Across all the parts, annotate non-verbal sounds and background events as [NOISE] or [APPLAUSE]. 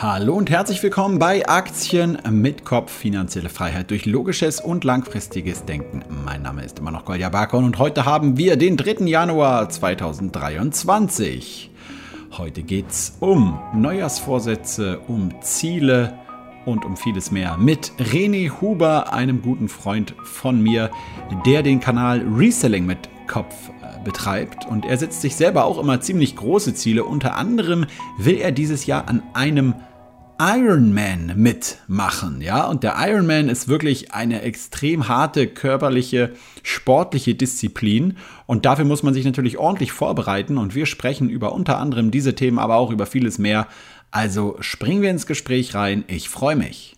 Hallo und herzlich willkommen bei Aktien mit Kopf, finanzielle Freiheit durch logisches und langfristiges Denken. Mein Name ist immer noch Kolja Barkon und heute haben wir den 3. Januar 2023. Heute geht es um Neujahrsvorsätze, um Ziele und um vieles mehr mit René Huber, einem guten Freund von mir, der den Kanal Reselling mit Kopf äh, betreibt und er setzt sich selber auch immer ziemlich große Ziele. Unter anderem will er dieses Jahr an einem Ironman mitmachen, ja, und der Ironman ist wirklich eine extrem harte körperliche, sportliche Disziplin und dafür muss man sich natürlich ordentlich vorbereiten und wir sprechen über unter anderem diese Themen, aber auch über vieles mehr. Also springen wir ins Gespräch rein, ich freue mich.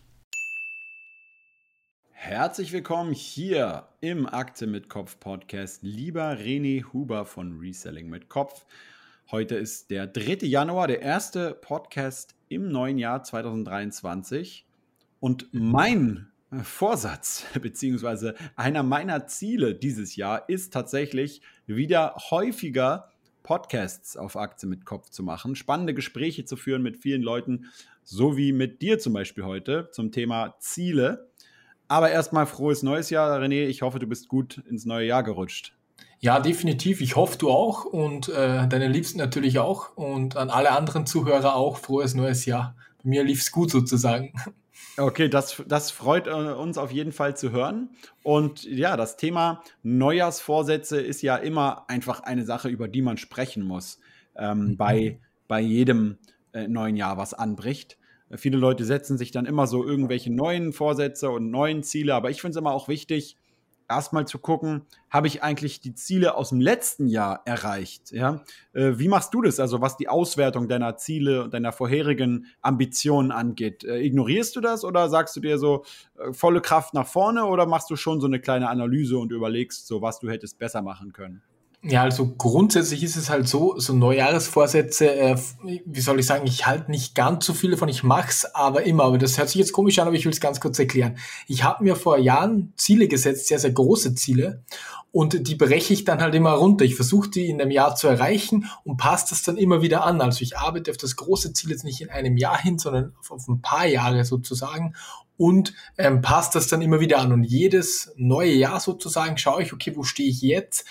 Herzlich willkommen hier im Akte mit Kopf Podcast, lieber René Huber von Reselling mit Kopf. Heute ist der 3. Januar, der erste Podcast im neuen Jahr 2023. Und mein Vorsatz, [LAUGHS] beziehungsweise einer meiner Ziele dieses Jahr ist tatsächlich wieder häufiger Podcasts auf Aktie mit Kopf zu machen, spannende Gespräche zu führen mit vielen Leuten, so wie mit dir zum Beispiel heute zum Thema Ziele. Aber erstmal frohes neues Jahr, René. Ich hoffe, du bist gut ins neue Jahr gerutscht. Ja, definitiv. Ich hoffe, du auch und äh, deine Liebsten natürlich auch und an alle anderen Zuhörer auch frohes neues Jahr. Bei mir lief es gut sozusagen. [LAUGHS] Okay, das, das freut äh, uns auf jeden Fall zu hören. Und ja, das Thema Neujahrsvorsätze ist ja immer einfach eine Sache, über die man sprechen muss ähm, mhm. bei, bei jedem äh, neuen Jahr, was anbricht. Viele Leute setzen sich dann immer so irgendwelche neuen Vorsätze und neuen Ziele, aber ich finde es immer auch wichtig, erstmal zu gucken, habe ich eigentlich die Ziele aus dem letzten Jahr erreicht? Ja? Äh, wie machst du das? Also was die Auswertung deiner Ziele und deiner vorherigen Ambitionen angeht. Äh, ignorierst du das oder sagst du dir so äh, volle Kraft nach vorne oder machst du schon so eine kleine Analyse und überlegst so, was du hättest besser machen können? Ja, also grundsätzlich ist es halt so, so Neujahresvorsätze, äh, wie soll ich sagen, ich halte nicht ganz so viele von, ich mach's aber immer, aber das hört sich jetzt komisch an, aber ich will es ganz kurz erklären. Ich habe mir vor Jahren Ziele gesetzt, sehr, sehr große Ziele und die breche ich dann halt immer runter. Ich versuche die in einem Jahr zu erreichen und passe das dann immer wieder an. Also ich arbeite auf das große Ziel jetzt nicht in einem Jahr hin, sondern auf, auf ein paar Jahre sozusagen und ähm, passt das dann immer wieder an. Und jedes neue Jahr sozusagen schaue ich, okay, wo stehe ich jetzt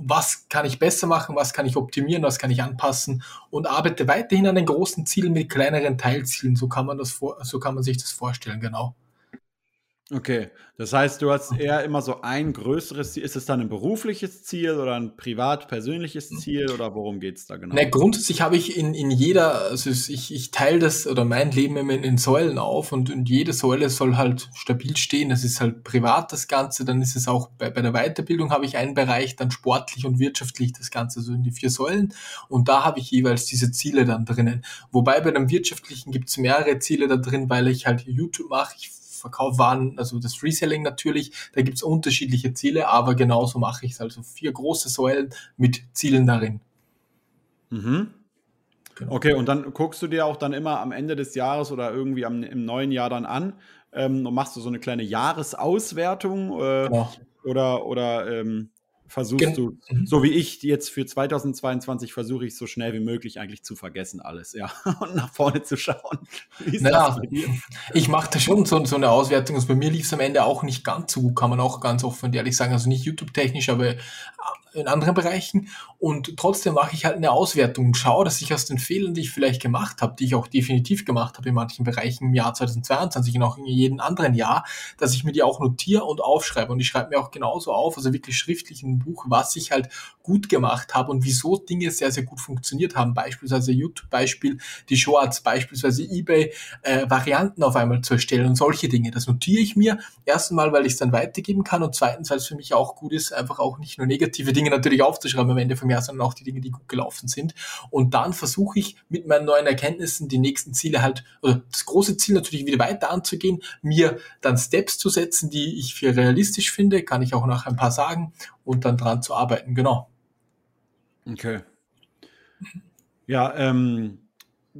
was kann ich besser machen, was kann ich optimieren, was kann ich anpassen und arbeite weiterhin an den großen Zielen mit kleineren Teilzielen. So kann man das so kann man sich das vorstellen, genau. Okay, das heißt, du hast eher immer so ein größeres Ziel. Ist es dann ein berufliches Ziel oder ein privat-persönliches mhm. Ziel oder worum geht es da genau? Ne, grundsätzlich habe ich in, in jeder, also ich, ich teile das oder mein Leben immer in, in Säulen auf und, und jede Säule soll halt stabil stehen. Das ist halt privat das Ganze, dann ist es auch bei, bei der Weiterbildung habe ich einen Bereich, dann sportlich und wirtschaftlich das Ganze, so in die vier Säulen. Und da habe ich jeweils diese Ziele dann drinnen. Wobei bei dem wirtschaftlichen gibt es mehrere Ziele da drin, weil ich halt YouTube mache. Ich Verkauf waren, also das Reselling natürlich, da gibt es unterschiedliche Ziele, aber genauso mache ich es. Also vier große Säulen mit Zielen darin. Mhm. Genau. Okay, und dann guckst du dir auch dann immer am Ende des Jahres oder irgendwie am, im neuen Jahr dann an ähm, und machst du so eine kleine Jahresauswertung äh, genau. oder, oder ähm, versuchst Gen du, mhm. so wie ich jetzt für 2022 versuche ich so schnell wie möglich eigentlich zu vergessen alles, ja, [LAUGHS] und nach vorne zu schauen. [LAUGHS] Naja? Ich machte schon so, so eine Auswertung, also bei mir lief es am Ende auch nicht ganz so gut, kann man auch ganz offen und ehrlich sagen, also nicht YouTube-technisch, aber in anderen Bereichen. Und trotzdem mache ich halt eine Auswertung und schaue, dass ich aus den Fehlern, die ich vielleicht gemacht habe, die ich auch definitiv gemacht habe in manchen Bereichen im Jahr 2022 und auch in jedem anderen Jahr, dass ich mir die auch notiere und aufschreibe. Und ich schreibe mir auch genauso auf, also wirklich schriftlich in einem Buch, was ich halt gut gemacht habe und wieso Dinge sehr, sehr gut funktioniert haben. Beispielsweise YouTube-Beispiel, die Shorts, beispielsweise eBay, äh, auf einmal zu erstellen und solche Dinge. Das notiere ich mir. Erstens mal, weil ich es dann weitergeben kann und zweitens, weil es für mich auch gut ist, einfach auch nicht nur negative Dinge natürlich aufzuschreiben am Ende vom Jahr, sondern auch die Dinge, die gut gelaufen sind. Und dann versuche ich mit meinen neuen Erkenntnissen die nächsten Ziele halt, oder das große Ziel natürlich wieder weiter anzugehen, mir dann Steps zu setzen, die ich für realistisch finde, kann ich auch nach ein paar sagen, und dann dran zu arbeiten, genau. Okay. Ja, ähm,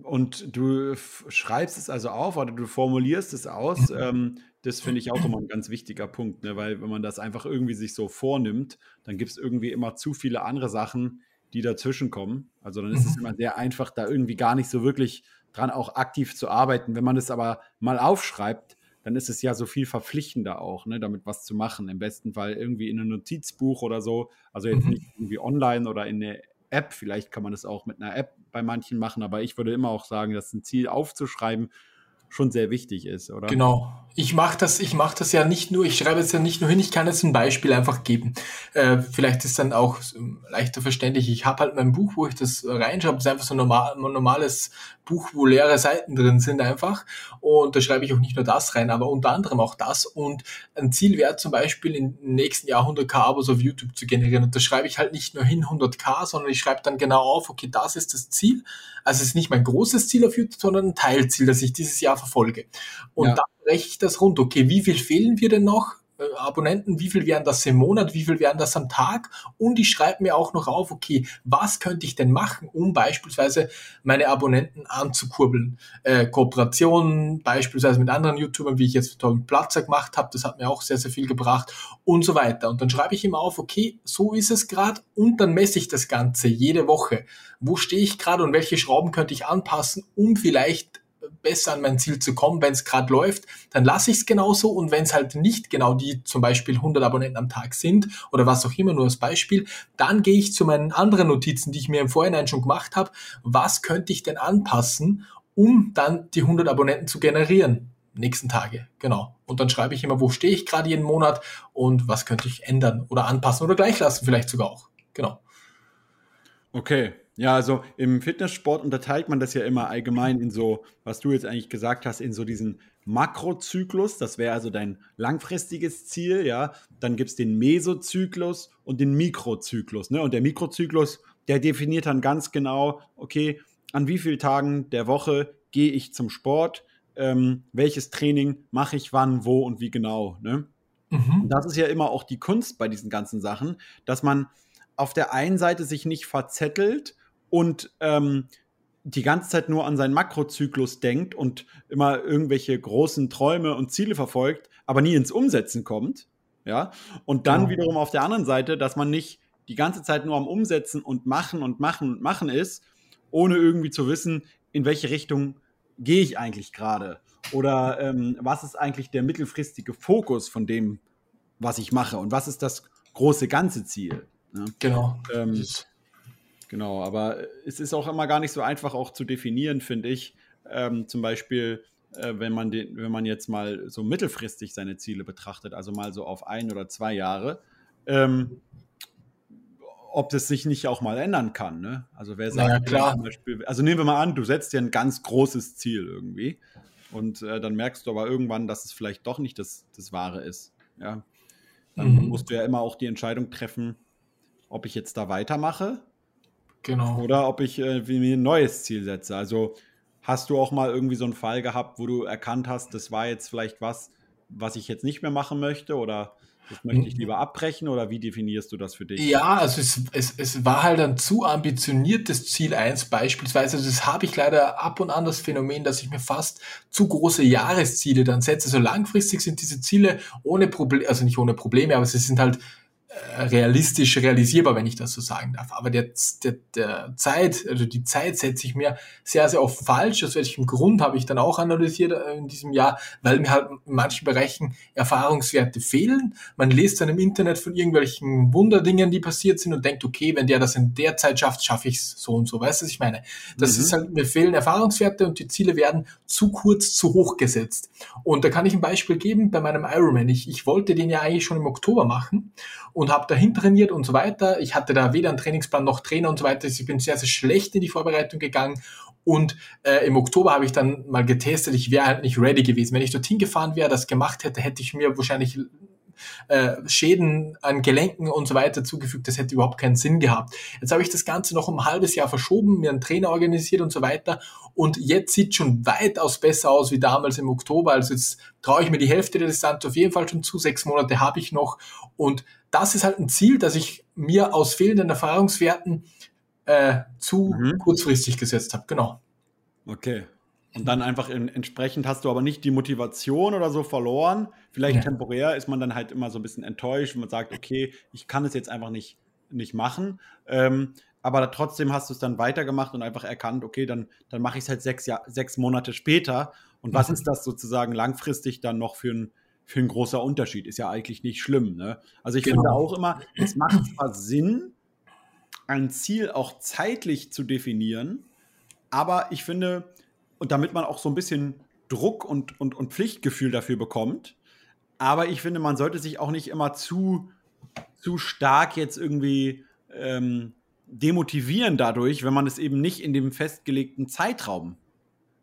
und du schreibst es also auf oder du formulierst es aus. Mhm. Ähm, das finde ich auch immer ein ganz wichtiger Punkt, ne? weil wenn man das einfach irgendwie sich so vornimmt, dann gibt es irgendwie immer zu viele andere Sachen, die dazwischen kommen. Also dann ist es mhm. immer sehr einfach, da irgendwie gar nicht so wirklich dran auch aktiv zu arbeiten. Wenn man es aber mal aufschreibt, dann ist es ja so viel verpflichtender auch, ne, damit was zu machen. Im besten Fall irgendwie in einem Notizbuch oder so. Also jetzt mhm. nicht irgendwie online oder in eine App. Vielleicht kann man das auch mit einer App bei manchen machen, aber ich würde immer auch sagen, das ein Ziel aufzuschreiben schon sehr wichtig ist, oder? Genau. Ich mache das, ich das ja nicht nur, ich schreibe es ja nicht nur hin, ich kann jetzt ein Beispiel einfach geben. Äh, vielleicht ist dann auch leichter verständlich. Ich habe halt mein Buch, wo ich das reinschreibe, das ist einfach so ein, normal, normales Buch, wo leere Seiten drin sind einfach. Und da schreibe ich auch nicht nur das rein, aber unter anderem auch das. Und ein Ziel wäre zum Beispiel im nächsten Jahr 100k Abos auf YouTube zu generieren. Und da schreibe ich halt nicht nur hin 100k, sondern ich schreibe dann genau auf, okay, das ist das Ziel. Also es ist nicht mein großes Ziel auf YouTube, sondern ein Teilziel, das ich dieses Jahr verfolge. Und ja. dann breche ich das rund. Okay, wie viel fehlen wir denn noch? Äh, Abonnenten, wie viel wären das im Monat, wie viel wären das am Tag und ich schreibe mir auch noch auf, okay, was könnte ich denn machen, um beispielsweise meine Abonnenten anzukurbeln. Äh, Kooperationen beispielsweise mit anderen YouTubern, wie ich jetzt mit Platzer gemacht habe, das hat mir auch sehr, sehr viel gebracht und so weiter. Und dann schreibe ich immer auf, okay, so ist es gerade und dann messe ich das Ganze jede Woche. Wo stehe ich gerade und welche Schrauben könnte ich anpassen, um vielleicht besser an mein Ziel zu kommen. Wenn es gerade läuft, dann lasse ich es genauso. Und wenn es halt nicht genau die zum Beispiel 100 Abonnenten am Tag sind oder was auch immer, nur als Beispiel, dann gehe ich zu meinen anderen Notizen, die ich mir im Vorhinein schon gemacht habe. Was könnte ich denn anpassen, um dann die 100 Abonnenten zu generieren? Nächsten Tage, genau. Und dann schreibe ich immer, wo stehe ich gerade jeden Monat und was könnte ich ändern oder anpassen oder gleich lassen vielleicht sogar auch. Genau. Okay, ja, also im Fitnesssport unterteilt man das ja immer allgemein in so, was du jetzt eigentlich gesagt hast, in so diesen Makrozyklus, das wäre also dein langfristiges Ziel, ja. Dann gibt es den Mesozyklus und den Mikrozyklus. Ne? Und der Mikrozyklus, der definiert dann ganz genau, okay, an wie vielen Tagen der Woche gehe ich zum Sport, ähm, welches Training mache ich wann, wo und wie genau. Ne? Mhm. Das ist ja immer auch die Kunst bei diesen ganzen Sachen, dass man auf der einen Seite sich nicht verzettelt und ähm, die ganze Zeit nur an seinen Makrozyklus denkt und immer irgendwelche großen Träume und Ziele verfolgt, aber nie ins Umsetzen kommt. Ja, und dann ja. wiederum auf der anderen Seite, dass man nicht die ganze Zeit nur am Umsetzen und machen und machen und machen ist, ohne irgendwie zu wissen, in welche Richtung gehe ich eigentlich gerade oder ähm, was ist eigentlich der mittelfristige Fokus von dem, was ich mache und was ist das große ganze Ziel. Ja? Genau. Ähm, Genau, aber es ist auch immer gar nicht so einfach auch zu definieren, finde ich. Ähm, zum Beispiel, äh, wenn, man den, wenn man jetzt mal so mittelfristig seine Ziele betrachtet, also mal so auf ein oder zwei Jahre, ähm, ob das sich nicht auch mal ändern kann. Ne? Also wer sagt, naja, klar. Zum Beispiel, also nehmen wir mal an, du setzt dir ein ganz großes Ziel irgendwie und äh, dann merkst du aber irgendwann, dass es vielleicht doch nicht das, das Wahre ist. Ja? Dann mhm. musst du ja immer auch die Entscheidung treffen, ob ich jetzt da weitermache Genau. Oder ob ich äh, mir ein neues Ziel setze. Also hast du auch mal irgendwie so einen Fall gehabt, wo du erkannt hast, das war jetzt vielleicht was, was ich jetzt nicht mehr machen möchte oder das möchte ich mhm. lieber abbrechen oder wie definierst du das für dich? Ja, also es, es, es war halt ein zu ambitioniertes Ziel 1 beispielsweise. Also das habe ich leider ab und an das Phänomen, dass ich mir fast zu große Jahresziele dann setze. Also langfristig sind diese Ziele ohne Probleme, also nicht ohne Probleme, aber sie sind halt realistisch realisierbar, wenn ich das so sagen darf. Aber der, der, der Zeit, also die Zeit setze ich mir sehr, sehr oft falsch. Aus welchem Grund habe ich dann auch analysiert äh, in diesem Jahr, weil mir halt in manchen Bereichen Erfahrungswerte fehlen. Man liest dann im Internet von irgendwelchen Wunderdingen, die passiert sind und denkt, okay, wenn der das in der Zeit schafft, schaffe ich es so und so. Weißt du, was ich meine? Das mhm. ist halt, mir fehlen Erfahrungswerte und die Ziele werden zu kurz, zu hoch gesetzt. Und da kann ich ein Beispiel geben bei meinem Ironman. Ich, ich wollte den ja eigentlich schon im Oktober machen und habe dahin trainiert und so weiter. Ich hatte da weder einen Trainingsplan noch Trainer und so weiter. Ich bin sehr, sehr schlecht in die Vorbereitung gegangen. Und äh, im Oktober habe ich dann mal getestet, ich wäre halt nicht ready gewesen. Wenn ich dorthin gefahren wäre, das gemacht hätte, hätte ich mir wahrscheinlich äh, Schäden an Gelenken und so weiter zugefügt. Das hätte überhaupt keinen Sinn gehabt. Jetzt habe ich das Ganze noch um ein halbes Jahr verschoben, mir einen Trainer organisiert und so weiter. Und jetzt sieht schon weitaus besser aus wie damals im Oktober. Also jetzt traue ich mir die Hälfte der Distanz auf jeden Fall schon zu. Sechs Monate habe ich noch. Und das ist halt ein Ziel, das ich mir aus fehlenden Erfahrungswerten äh, zu mhm. kurzfristig gesetzt habe. Genau. Okay. Und dann einfach in, entsprechend hast du aber nicht die Motivation oder so verloren. Vielleicht ja. temporär ist man dann halt immer so ein bisschen enttäuscht und man sagt, okay, ich kann es jetzt einfach nicht, nicht machen. Ähm, aber trotzdem hast du es dann weitergemacht und einfach erkannt, okay, dann, dann mache ich es halt sechs, Jahr, sechs Monate später. Und was mhm. ist das sozusagen langfristig dann noch für ein, für ein großer Unterschied? Ist ja eigentlich nicht schlimm. Ne? Also ich genau. finde auch immer, es macht zwar Sinn, ein Ziel auch zeitlich zu definieren, aber ich finde, und damit man auch so ein bisschen Druck und, und, und Pflichtgefühl dafür bekommt, aber ich finde, man sollte sich auch nicht immer zu, zu stark jetzt irgendwie ähm, demotivieren dadurch, wenn man es eben nicht in dem festgelegten Zeitraum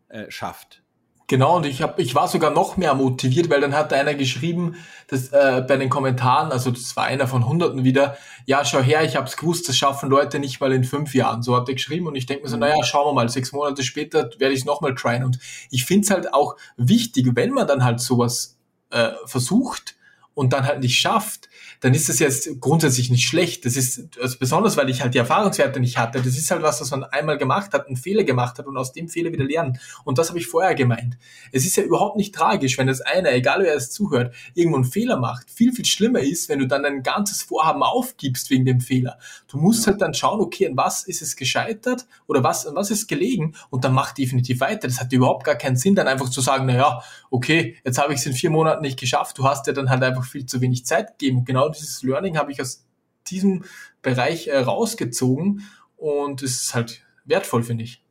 äh, schafft. Genau, und ich, hab, ich war sogar noch mehr motiviert, weil dann hat einer geschrieben, dass, äh, bei den Kommentaren, also das war einer von Hunderten wieder, ja, schau her, ich habe es gewusst, das schaffen Leute nicht mal in fünf Jahren. So hat er geschrieben und ich denke mir so, naja, schauen wir mal, sechs Monate später werde ich es nochmal tryen. Und ich finde es halt auch wichtig, wenn man dann halt sowas äh, versucht und dann halt nicht schafft, dann ist das jetzt grundsätzlich nicht schlecht. Das ist also besonders, weil ich halt die Erfahrungswerte nicht hatte. Das ist halt was, was man einmal gemacht hat, einen Fehler gemacht hat und aus dem Fehler wieder lernen. Und das habe ich vorher gemeint. Es ist ja überhaupt nicht tragisch, wenn das einer, egal wer es zuhört, irgendwo einen Fehler macht. Viel, viel schlimmer ist, wenn du dann ein ganzes Vorhaben aufgibst wegen dem Fehler. Du musst ja. halt dann schauen, okay, an was ist es gescheitert oder was, an was ist gelegen und dann mach definitiv weiter. Das hat überhaupt gar keinen Sinn, dann einfach zu sagen, na ja, okay, jetzt habe ich es in vier Monaten nicht geschafft. Du hast ja dann halt einfach viel zu wenig Zeit gegeben. Genau dieses Learning habe ich aus diesem Bereich äh, rausgezogen und es ist halt wertvoll, finde ich.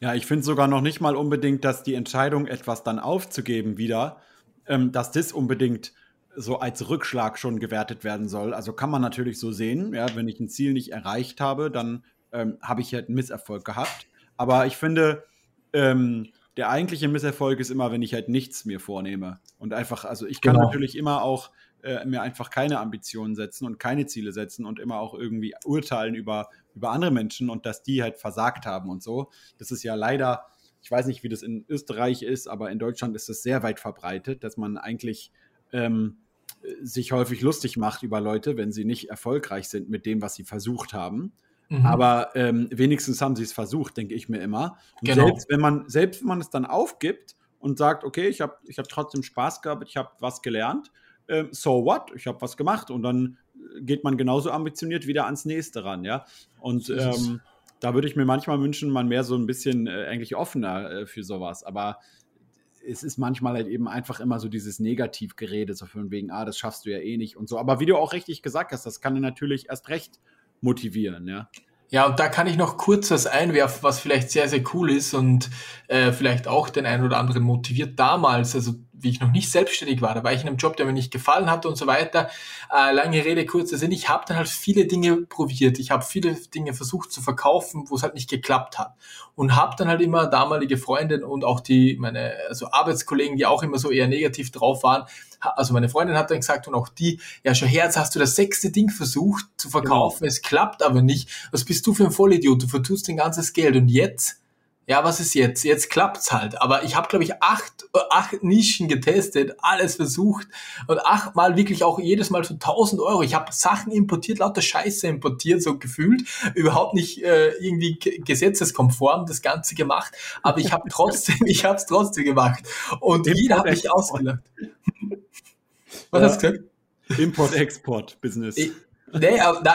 Ja, ich finde sogar noch nicht mal unbedingt, dass die Entscheidung, etwas dann aufzugeben wieder, ähm, dass das unbedingt so als Rückschlag schon gewertet werden soll. Also kann man natürlich so sehen, ja, wenn ich ein Ziel nicht erreicht habe, dann ähm, habe ich halt einen Misserfolg gehabt. Aber ich finde, ähm, der eigentliche Misserfolg ist immer, wenn ich halt nichts mir vornehme. Und einfach, also ich kann genau. natürlich immer auch äh, mir einfach keine Ambitionen setzen und keine Ziele setzen und immer auch irgendwie urteilen über, über andere Menschen und dass die halt versagt haben und so. Das ist ja leider, ich weiß nicht, wie das in Österreich ist, aber in Deutschland ist es sehr weit verbreitet, dass man eigentlich ähm, sich häufig lustig macht über Leute, wenn sie nicht erfolgreich sind mit dem, was sie versucht haben. Mhm. Aber ähm, wenigstens haben sie es versucht, denke ich mir immer. Und genau. selbst wenn man, selbst wenn man es dann aufgibt und sagt, okay, ich habe ich hab trotzdem Spaß gehabt, ich habe was gelernt, ähm, so what? Ich habe was gemacht und dann geht man genauso ambitioniert wieder ans nächste ran, ja. Und ähm, da würde ich mir manchmal wünschen, man mehr so ein bisschen äh, eigentlich offener äh, für sowas. Aber es ist manchmal halt eben einfach immer so dieses Negativgerede, so von wegen, ah, das schaffst du ja eh nicht und so. Aber wie du auch richtig gesagt hast, das kann natürlich erst recht motivieren, ja. Ja, und da kann ich noch kurz was einwerfen, was vielleicht sehr, sehr cool ist und äh, vielleicht auch den einen oder anderen motiviert damals. Also wie ich noch nicht selbstständig war, da war ich in einem Job, der mir nicht gefallen hat und so weiter. Äh, lange Rede, kurzer Sinn, ich habe dann halt viele Dinge probiert. Ich habe viele Dinge versucht zu verkaufen, wo es halt nicht geklappt hat. Und habe dann halt immer damalige Freundin und auch die, meine also Arbeitskollegen, die auch immer so eher negativ drauf waren, also meine Freundin hat dann gesagt und auch die, ja schon Herz, hast du das sechste Ding versucht zu verkaufen, genau. es klappt aber nicht. Was bist du für ein Vollidiot? Du vertust dein ganzes Geld und jetzt ja, was ist jetzt? Jetzt klappt's halt. Aber ich habe, glaube ich, acht, acht Nischen getestet, alles versucht und achtmal wirklich auch jedes Mal so 1000 Euro. Ich habe Sachen importiert, lauter Scheiße importiert, so gefühlt. Überhaupt nicht äh, irgendwie gesetzeskonform das Ganze gemacht. Aber ich habe trotzdem, [LAUGHS] ich habe es trotzdem gemacht. Und Import, jeder hat mich Export. ausgelacht. [LAUGHS] was ja. hast du gesagt? Import-Export-Business. Nee,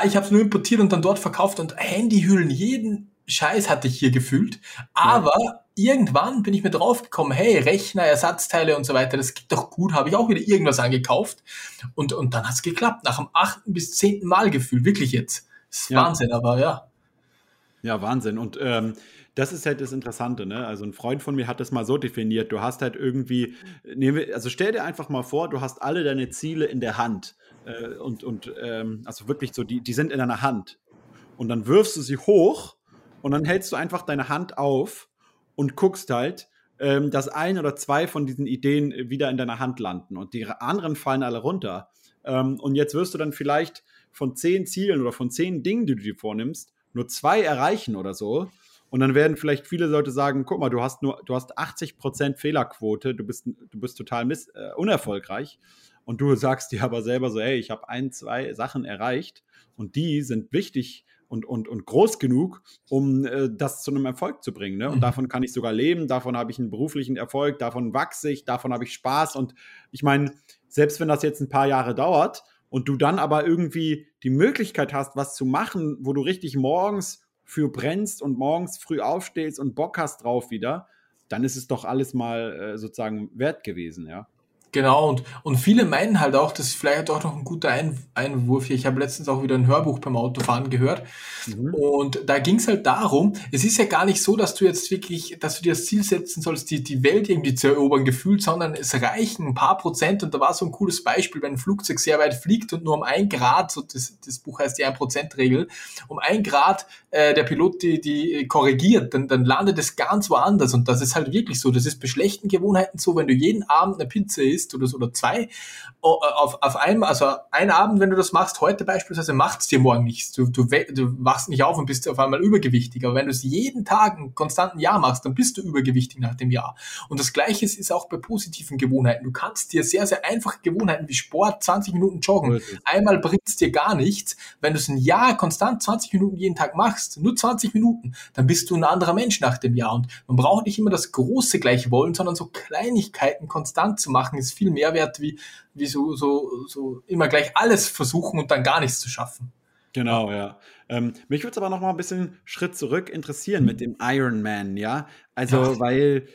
ich habe es nur importiert und dann dort verkauft und Handyhüllen jeden Scheiß hatte ich hier gefühlt. Aber ja. irgendwann bin ich mir draufgekommen, hey, Rechner, Ersatzteile und so weiter, das geht doch gut, habe ich auch wieder irgendwas angekauft. Und, und dann hat's geklappt, nach dem achten bis zehnten Mal gefühlt, wirklich jetzt. Das ist ja. Wahnsinn, aber ja. Ja, Wahnsinn. Und ähm, das ist halt das Interessante, ne? Also ein Freund von mir hat das mal so definiert. Du hast halt irgendwie, also stell dir einfach mal vor, du hast alle deine Ziele in der Hand. Äh, und, und ähm, also wirklich so, die, die sind in deiner Hand. Und dann wirfst du sie hoch und dann hältst du einfach deine Hand auf und guckst halt, ähm, dass ein oder zwei von diesen Ideen wieder in deiner Hand landen und die anderen fallen alle runter. Ähm, und jetzt wirst du dann vielleicht von zehn Zielen oder von zehn Dingen, die du dir vornimmst, nur zwei erreichen oder so. Und dann werden vielleicht viele Leute sagen, guck mal, du hast nur, du hast 80% Fehlerquote, du bist, du bist total miss, äh, unerfolgreich. Und du sagst dir aber selber so, hey, ich habe ein, zwei Sachen erreicht und die sind wichtig und, und, und groß genug, um äh, das zu einem Erfolg zu bringen. Ne? Und mhm. davon kann ich sogar leben, davon habe ich einen beruflichen Erfolg, davon wachse ich, davon habe ich Spaß. Und ich meine, selbst wenn das jetzt ein paar Jahre dauert und du dann aber irgendwie die Möglichkeit hast, was zu machen, wo du richtig morgens für brennst und morgens früh aufstehst und Bock hast drauf wieder, dann ist es doch alles mal äh, sozusagen wert gewesen, ja. Genau, und, und viele meinen halt auch, das ist vielleicht auch noch ein guter ein Einwurf hier. Ich habe letztens auch wieder ein Hörbuch beim Autofahren gehört. Mhm. Und da ging es halt darum, es ist ja gar nicht so, dass du jetzt wirklich, dass du dir das Ziel setzen sollst, die, die Welt irgendwie zu erobern gefühlt, sondern es reichen ein paar Prozent. Und da war so ein cooles Beispiel, wenn ein Flugzeug sehr weit fliegt und nur um ein Grad, so das, das Buch heißt die 1%-Regel, um ein Grad äh, der Pilot die, die korrigiert, dann, dann landet es ganz woanders. Und das ist halt wirklich so. Das ist bei schlechten Gewohnheiten so, wenn du jeden Abend eine Pizza isst, isst oder so oder zwei auf, auf einmal, also einen Abend, wenn du das machst, heute beispielsweise, macht es dir morgen nichts. Du, du, du wachst nicht auf und bist auf einmal übergewichtig. Aber wenn du es jeden Tag ein konstanten Jahr machst, dann bist du übergewichtig nach dem Jahr. Und das Gleiche ist auch bei positiven Gewohnheiten. Du kannst dir sehr, sehr einfache Gewohnheiten wie Sport, 20 Minuten joggen, einmal bringt es dir gar nichts. Wenn du es ein Jahr konstant 20 Minuten jeden Tag machst, nur 20 Minuten, dann bist du ein anderer Mensch nach dem Jahr. Und man braucht nicht immer das große gleiche wollen, sondern so Kleinigkeiten konstant zu machen, ist viel mehr wert wie wie so, so, so immer gleich alles versuchen und dann gar nichts zu schaffen. Genau, ja. Ähm, mich würde es aber noch mal ein bisschen Schritt zurück interessieren mit dem Iron Man, ja. Also, ja. weil,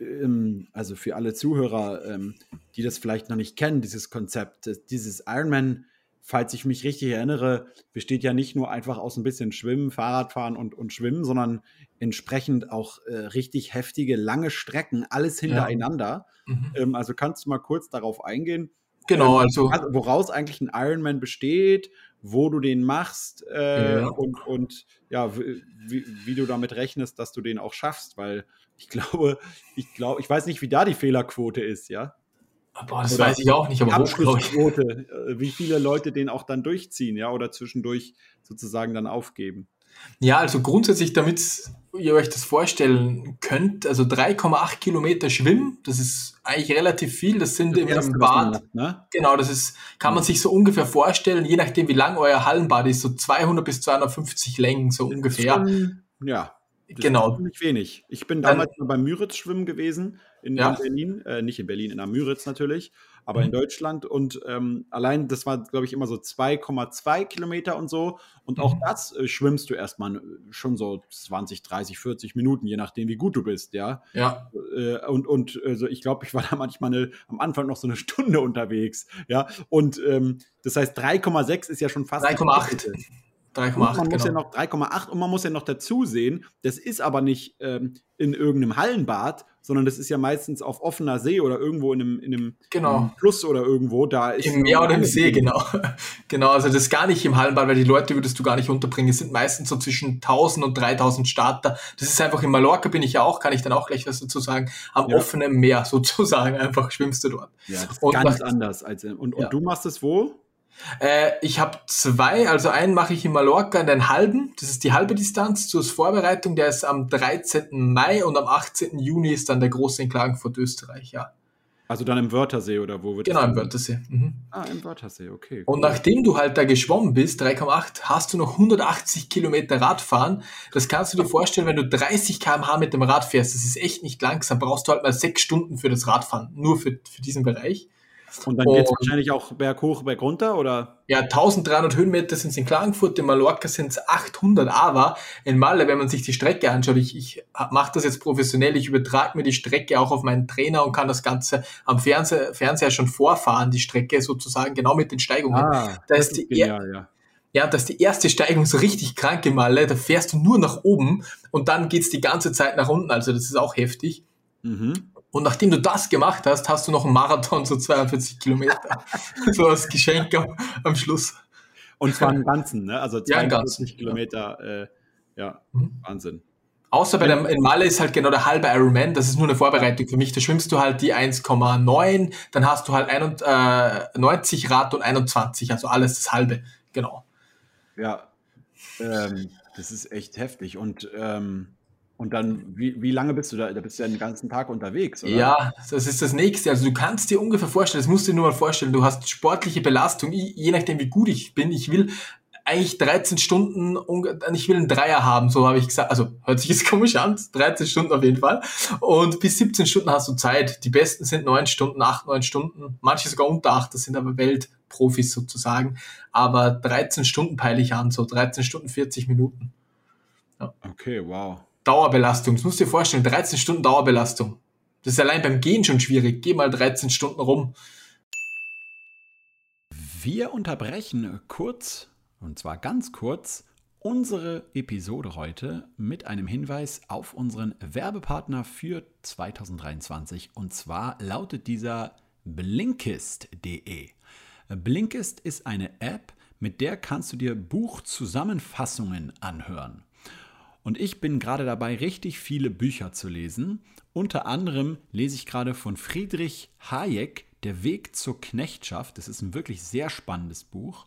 ähm, also für alle Zuhörer, ähm, die das vielleicht noch nicht kennen, dieses Konzept, dieses Iron Man, falls ich mich richtig erinnere, besteht ja nicht nur einfach aus ein bisschen Schwimmen, Fahrradfahren und, und Schwimmen, sondern entsprechend auch äh, richtig heftige, lange Strecken, alles hintereinander. Ja. Mhm. Ähm, also kannst du mal kurz darauf eingehen, Genau, ähm, also. Woraus eigentlich ein Ironman besteht, wo du den machst äh, ja. und, und ja, wie, wie du damit rechnest, dass du den auch schaffst, weil ich [LAUGHS] glaube, ich glaube, ich weiß nicht, wie da die Fehlerquote ist, ja. Boah, das oder weiß ich auch nicht, aber Abschlussquote, äh, wie viele Leute den auch dann durchziehen, ja, oder zwischendurch sozusagen dann aufgeben. Ja, also grundsätzlich, damit ihr euch das vorstellen könnt, also 3,8 Kilometer schwimmen, das ist eigentlich relativ viel, das sind das im Bad. Macht, ne? Genau, das ist, kann man sich so ungefähr vorstellen, je nachdem wie lang euer Hallenbad ist, so 200 bis 250 Längen, so ungefähr. Ja, genau. Nicht wenig. Ich bin damals Dann, beim Müritz schwimmen gewesen in, ja. Berlin, äh, nicht in Berlin, in der Müritz natürlich aber mhm. in Deutschland. Und ähm, allein, das war, glaube ich, immer so 2,2 Kilometer und so. Und auch mhm. das äh, schwimmst du erstmal äh, schon so 20, 30, 40 Minuten, je nachdem, wie gut du bist, ja. Ja. Äh, und und also ich glaube, ich war da manchmal eine, am Anfang noch so eine Stunde [LAUGHS] unterwegs, ja. Und ähm, das heißt, 3,6 ist ja schon fast. 3,8. 3,8. Man genau. muss ja noch 3,8 und man muss ja noch dazu sehen, das ist aber nicht ähm, in irgendeinem Hallenbad, sondern das ist ja meistens auf offener See oder irgendwo in einem, in einem, genau. Fluss oder irgendwo. Da ist Im Meer oder im See, genau. [LAUGHS] genau, also das ist gar nicht im Hallenbad, weil die Leute würdest du gar nicht unterbringen. Es sind meistens so zwischen 1000 und 3000 Starter. Das ist einfach in Mallorca bin ich ja auch, kann ich dann auch gleich was dazu sagen, am ja. offenen Meer [LAUGHS] sozusagen, einfach schwimmst du dort. Ja, das ist und ganz anders. Als, und, und ja. du machst es wo? Äh, ich habe zwei, also einen mache ich in Mallorca, den halben, das ist die halbe Distanz zur Vorbereitung, der ist am 13. Mai und am 18. Juni ist dann der große in Klagenfurt, Österreich, ja. Also dann im Wörthersee oder wo wird Genau, im Wörthersee. Mhm. Ah, im Wörthersee, okay. Cool. Und nachdem du halt da geschwommen bist, 3,8, hast du noch 180 Kilometer Radfahren. Das kannst du dir vorstellen, wenn du 30 km/h mit dem Rad fährst, das ist echt nicht langsam, brauchst du halt mal sechs Stunden für das Radfahren, nur für, für diesen Bereich. Und dann geht es wahrscheinlich auch berghoch, bergunter, oder? Ja, 1300 Höhenmeter sind es in Klagenfurt, in Mallorca sind es 800, aber in Malle, wenn man sich die Strecke anschaut, ich, ich mache das jetzt professionell, ich übertrage mir die Strecke auch auf meinen Trainer und kann das Ganze am Fernseher, Fernseher schon vorfahren, die Strecke sozusagen, genau mit den Steigungen. Ah, da ist die genial, ja. Ja, das ist die erste Steigung so richtig krank im Malle, da fährst du nur nach oben und dann geht's die ganze Zeit nach unten, also das ist auch heftig. Mhm. Und nachdem du das gemacht hast, hast du noch einen Marathon, [LAUGHS] so 42 Kilometer. so als Geschenk am, am, Schluss. Und zwar einen ganzen, ne? Also 42 ja, Kilometer, äh, ja, mhm. Wahnsinn. Außer bei dem, in Malle ist halt genau der halbe Ironman, das ist nur eine Vorbereitung für mich. Da schwimmst du halt die 1,9, dann hast du halt 91, äh, 90 Rad und 21, also alles das halbe, genau. Ja, ähm, das ist echt heftig. Und ähm, und dann, wie, wie lange bist du da? Da bist du ja den ganzen Tag unterwegs, oder? Ja, das ist das Nächste. Also du kannst dir ungefähr vorstellen, das musst du dir nur mal vorstellen, du hast sportliche Belastung, je nachdem wie gut ich bin, ich will eigentlich 13 Stunden, ich will einen Dreier haben, so habe ich gesagt. Also hört sich jetzt [LAUGHS] komisch an, 13 Stunden auf jeden Fall. Und bis 17 Stunden hast du Zeit. Die besten sind 9 Stunden, 8, 9 Stunden, manche sogar unter 8, das sind aber Welt, Profis sozusagen. Aber 13 Stunden peile ich an, so 13 Stunden 40 Minuten. Ja. Okay, wow. Dauerbelastung, das musst du dir vorstellen, 13 Stunden Dauerbelastung. Das ist allein beim Gehen schon schwierig. Geh mal 13 Stunden rum. Wir unterbrechen kurz, und zwar ganz kurz, unsere Episode heute mit einem Hinweis auf unseren Werbepartner für 2023. Und zwar lautet dieser Blinkist.de. Blinkist ist eine App, mit der kannst du dir Buchzusammenfassungen anhören. Und ich bin gerade dabei, richtig viele Bücher zu lesen. Unter anderem lese ich gerade von Friedrich Hayek Der Weg zur Knechtschaft. Das ist ein wirklich sehr spannendes Buch.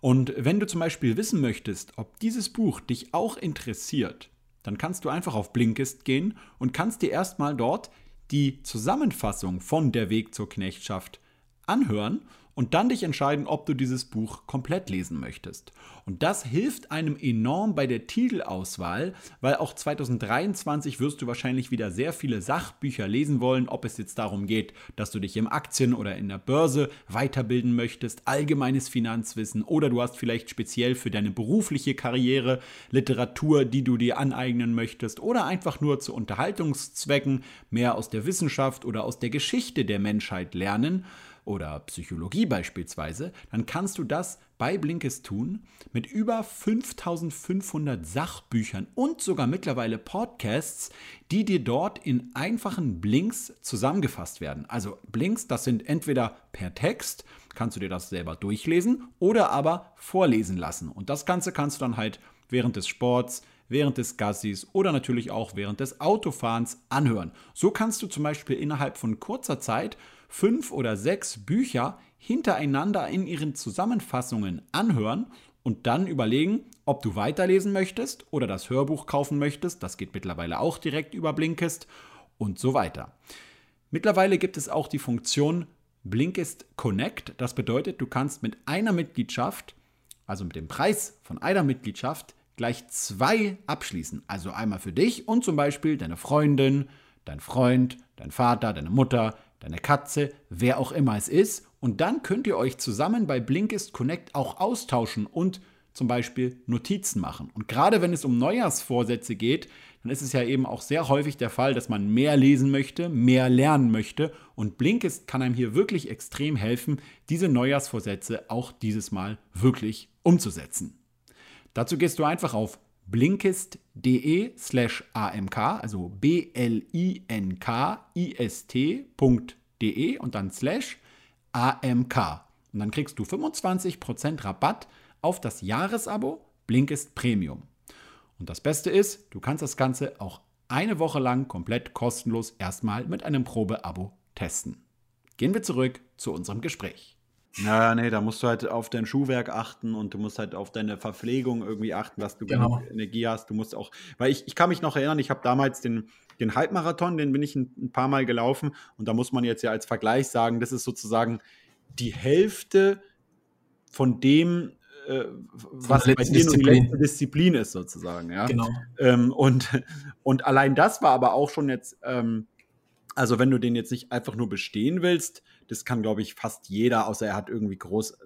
Und wenn du zum Beispiel wissen möchtest, ob dieses Buch dich auch interessiert, dann kannst du einfach auf Blinkist gehen und kannst dir erstmal dort die Zusammenfassung von Der Weg zur Knechtschaft anhören und dann dich entscheiden, ob du dieses Buch komplett lesen möchtest. Und das hilft einem enorm bei der Titelauswahl, weil auch 2023 wirst du wahrscheinlich wieder sehr viele Sachbücher lesen wollen, ob es jetzt darum geht, dass du dich im Aktien oder in der Börse weiterbilden möchtest, allgemeines Finanzwissen oder du hast vielleicht speziell für deine berufliche Karriere Literatur, die du dir aneignen möchtest oder einfach nur zu Unterhaltungszwecken mehr aus der Wissenschaft oder aus der Geschichte der Menschheit lernen oder Psychologie beispielsweise, dann kannst du das bei Blinkist tun mit über 5500 Sachbüchern und sogar mittlerweile Podcasts, die dir dort in einfachen Blinks zusammengefasst werden. Also Blinks, das sind entweder per Text, kannst du dir das selber durchlesen oder aber vorlesen lassen. Und das Ganze kannst du dann halt während des Sports, während des Gassis oder natürlich auch während des Autofahrens anhören. So kannst du zum Beispiel innerhalb von kurzer Zeit fünf oder sechs Bücher hintereinander in ihren Zusammenfassungen anhören und dann überlegen, ob du weiterlesen möchtest oder das Hörbuch kaufen möchtest. Das geht mittlerweile auch direkt über Blinkist und so weiter. Mittlerweile gibt es auch die Funktion Blinkist Connect. Das bedeutet, du kannst mit einer Mitgliedschaft, also mit dem Preis von einer Mitgliedschaft, gleich zwei abschließen. Also einmal für dich und zum Beispiel deine Freundin, dein Freund, dein Vater, deine Mutter, deine Katze, wer auch immer es ist. Und dann könnt ihr euch zusammen bei Blinkist Connect auch austauschen und zum Beispiel Notizen machen. Und gerade wenn es um Neujahrsvorsätze geht, dann ist es ja eben auch sehr häufig der Fall, dass man mehr lesen möchte, mehr lernen möchte. Und Blinkist kann einem hier wirklich extrem helfen, diese Neujahrsvorsätze auch dieses Mal wirklich umzusetzen. Dazu gehst du einfach auf blinkist.de slash amk, also b-l-i-n-k-i-s-t.de und dann slash amk. Und dann kriegst du 25% Rabatt auf das Jahresabo Blinkist Premium. Und das Beste ist, du kannst das Ganze auch eine Woche lang komplett kostenlos erstmal mit einem Probeabo testen. Gehen wir zurück zu unserem Gespräch. Naja, nee, da musst du halt auf dein Schuhwerk achten und du musst halt auf deine Verpflegung irgendwie achten, dass du genau. genug Energie hast. Du musst auch, weil ich, ich kann mich noch erinnern, ich habe damals den, den Halbmarathon, den bin ich ein, ein, paar Mal gelaufen und da muss man jetzt ja als Vergleich sagen, das ist sozusagen die Hälfte von dem, äh, was bei dir nur die letzte Disziplin ist, sozusagen. Ja? Genau. Ähm, und, und allein das war aber auch schon jetzt, ähm, also wenn du den jetzt nicht einfach nur bestehen willst, das kann, glaube ich, fast jeder, außer er hat irgendwie groß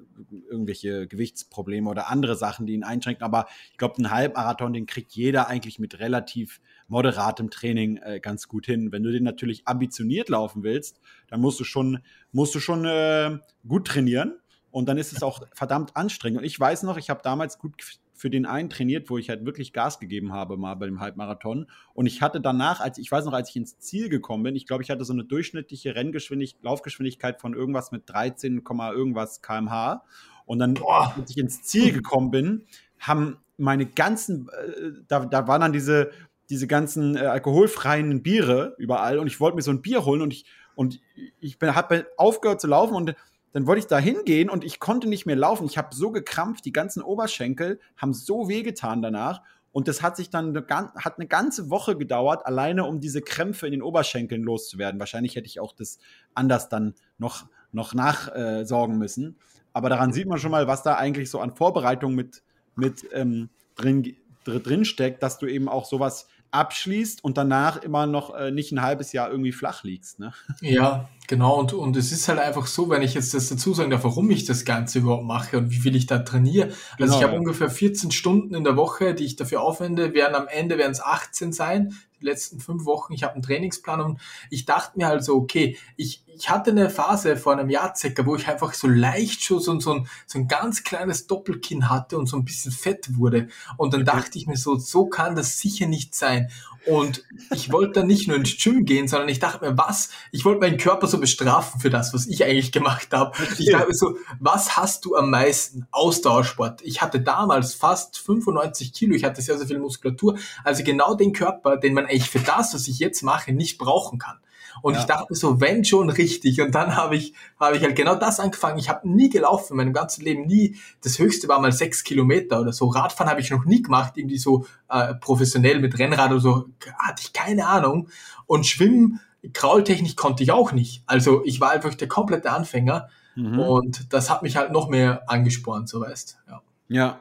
irgendwelche Gewichtsprobleme oder andere Sachen, die ihn einschränken. Aber ich glaube, einen Halbmarathon, den kriegt jeder eigentlich mit relativ moderatem Training äh, ganz gut hin. Wenn du den natürlich ambitioniert laufen willst, dann musst du schon, musst du schon äh, gut trainieren. Und dann ist es auch verdammt anstrengend. Und ich weiß noch, ich habe damals gut für den einen trainiert, wo ich halt wirklich Gas gegeben habe, mal bei dem Halbmarathon. Und ich hatte danach, als ich weiß noch, als ich ins Ziel gekommen bin, ich glaube, ich hatte so eine durchschnittliche Renngeschwindigkeit, Laufgeschwindigkeit von irgendwas mit 13, irgendwas kmh. Und dann, Boah. als ich ins Ziel [LAUGHS] gekommen bin, haben meine ganzen, äh, da, da waren dann diese, diese ganzen äh, alkoholfreien Biere überall und ich wollte mir so ein Bier holen und ich, und ich habe aufgehört zu laufen und dann wollte ich da hingehen und ich konnte nicht mehr laufen. Ich habe so gekrampft, die ganzen Oberschenkel haben so wehgetan danach. Und das hat sich dann eine, hat eine ganze Woche gedauert, alleine um diese Krämpfe in den Oberschenkeln loszuwerden. Wahrscheinlich hätte ich auch das anders dann noch, noch nachsorgen äh, müssen. Aber daran sieht man schon mal, was da eigentlich so an Vorbereitung mit, mit ähm, drin, drin steckt, dass du eben auch sowas abschließt und danach immer noch äh, nicht ein halbes Jahr irgendwie flach liegst. Ne? [LAUGHS] Ja, genau. Und, und es ist halt einfach so, wenn ich jetzt das dazu sagen darf, warum ich das Ganze überhaupt mache und wie viel ich da trainiere. Also genau, ich habe ja. ungefähr 14 Stunden in der Woche, die ich dafür aufwende, werden am Ende werden es 18 sein letzten fünf Wochen, ich habe einen Trainingsplan und ich dachte mir halt so, okay, ich, ich hatte eine Phase vor einem Jahr circa, wo ich einfach so leicht schon so, so, ein, so ein ganz kleines Doppelkinn hatte und so ein bisschen fett wurde. Und dann dachte ich mir so, so kann das sicher nicht sein. Und ich wollte dann nicht nur ins Gym gehen, sondern ich dachte mir, was? Ich wollte meinen Körper so bestrafen für das, was ich eigentlich gemacht habe. Ich dachte mir so, was hast du am meisten? Ausdauersport. Ich hatte damals fast 95 Kilo, ich hatte sehr, sehr viel Muskulatur. Also genau den Körper, den man eigentlich für das, was ich jetzt mache, nicht brauchen kann. Und ja. ich dachte so, wenn schon richtig. Und dann habe ich, habe ich halt genau das angefangen. Ich habe nie gelaufen, in meinem ganzen Leben nie. Das höchste war mal sechs Kilometer oder so. Radfahren habe ich noch nie gemacht, irgendwie so äh, professionell mit Rennrad oder so. Hatte ich keine Ahnung. Und Schwimmen, Kraultechnik konnte ich auch nicht. Also ich war einfach der komplette Anfänger. Mhm. Und das hat mich halt noch mehr angespornt, so weißt. Ja. Ja.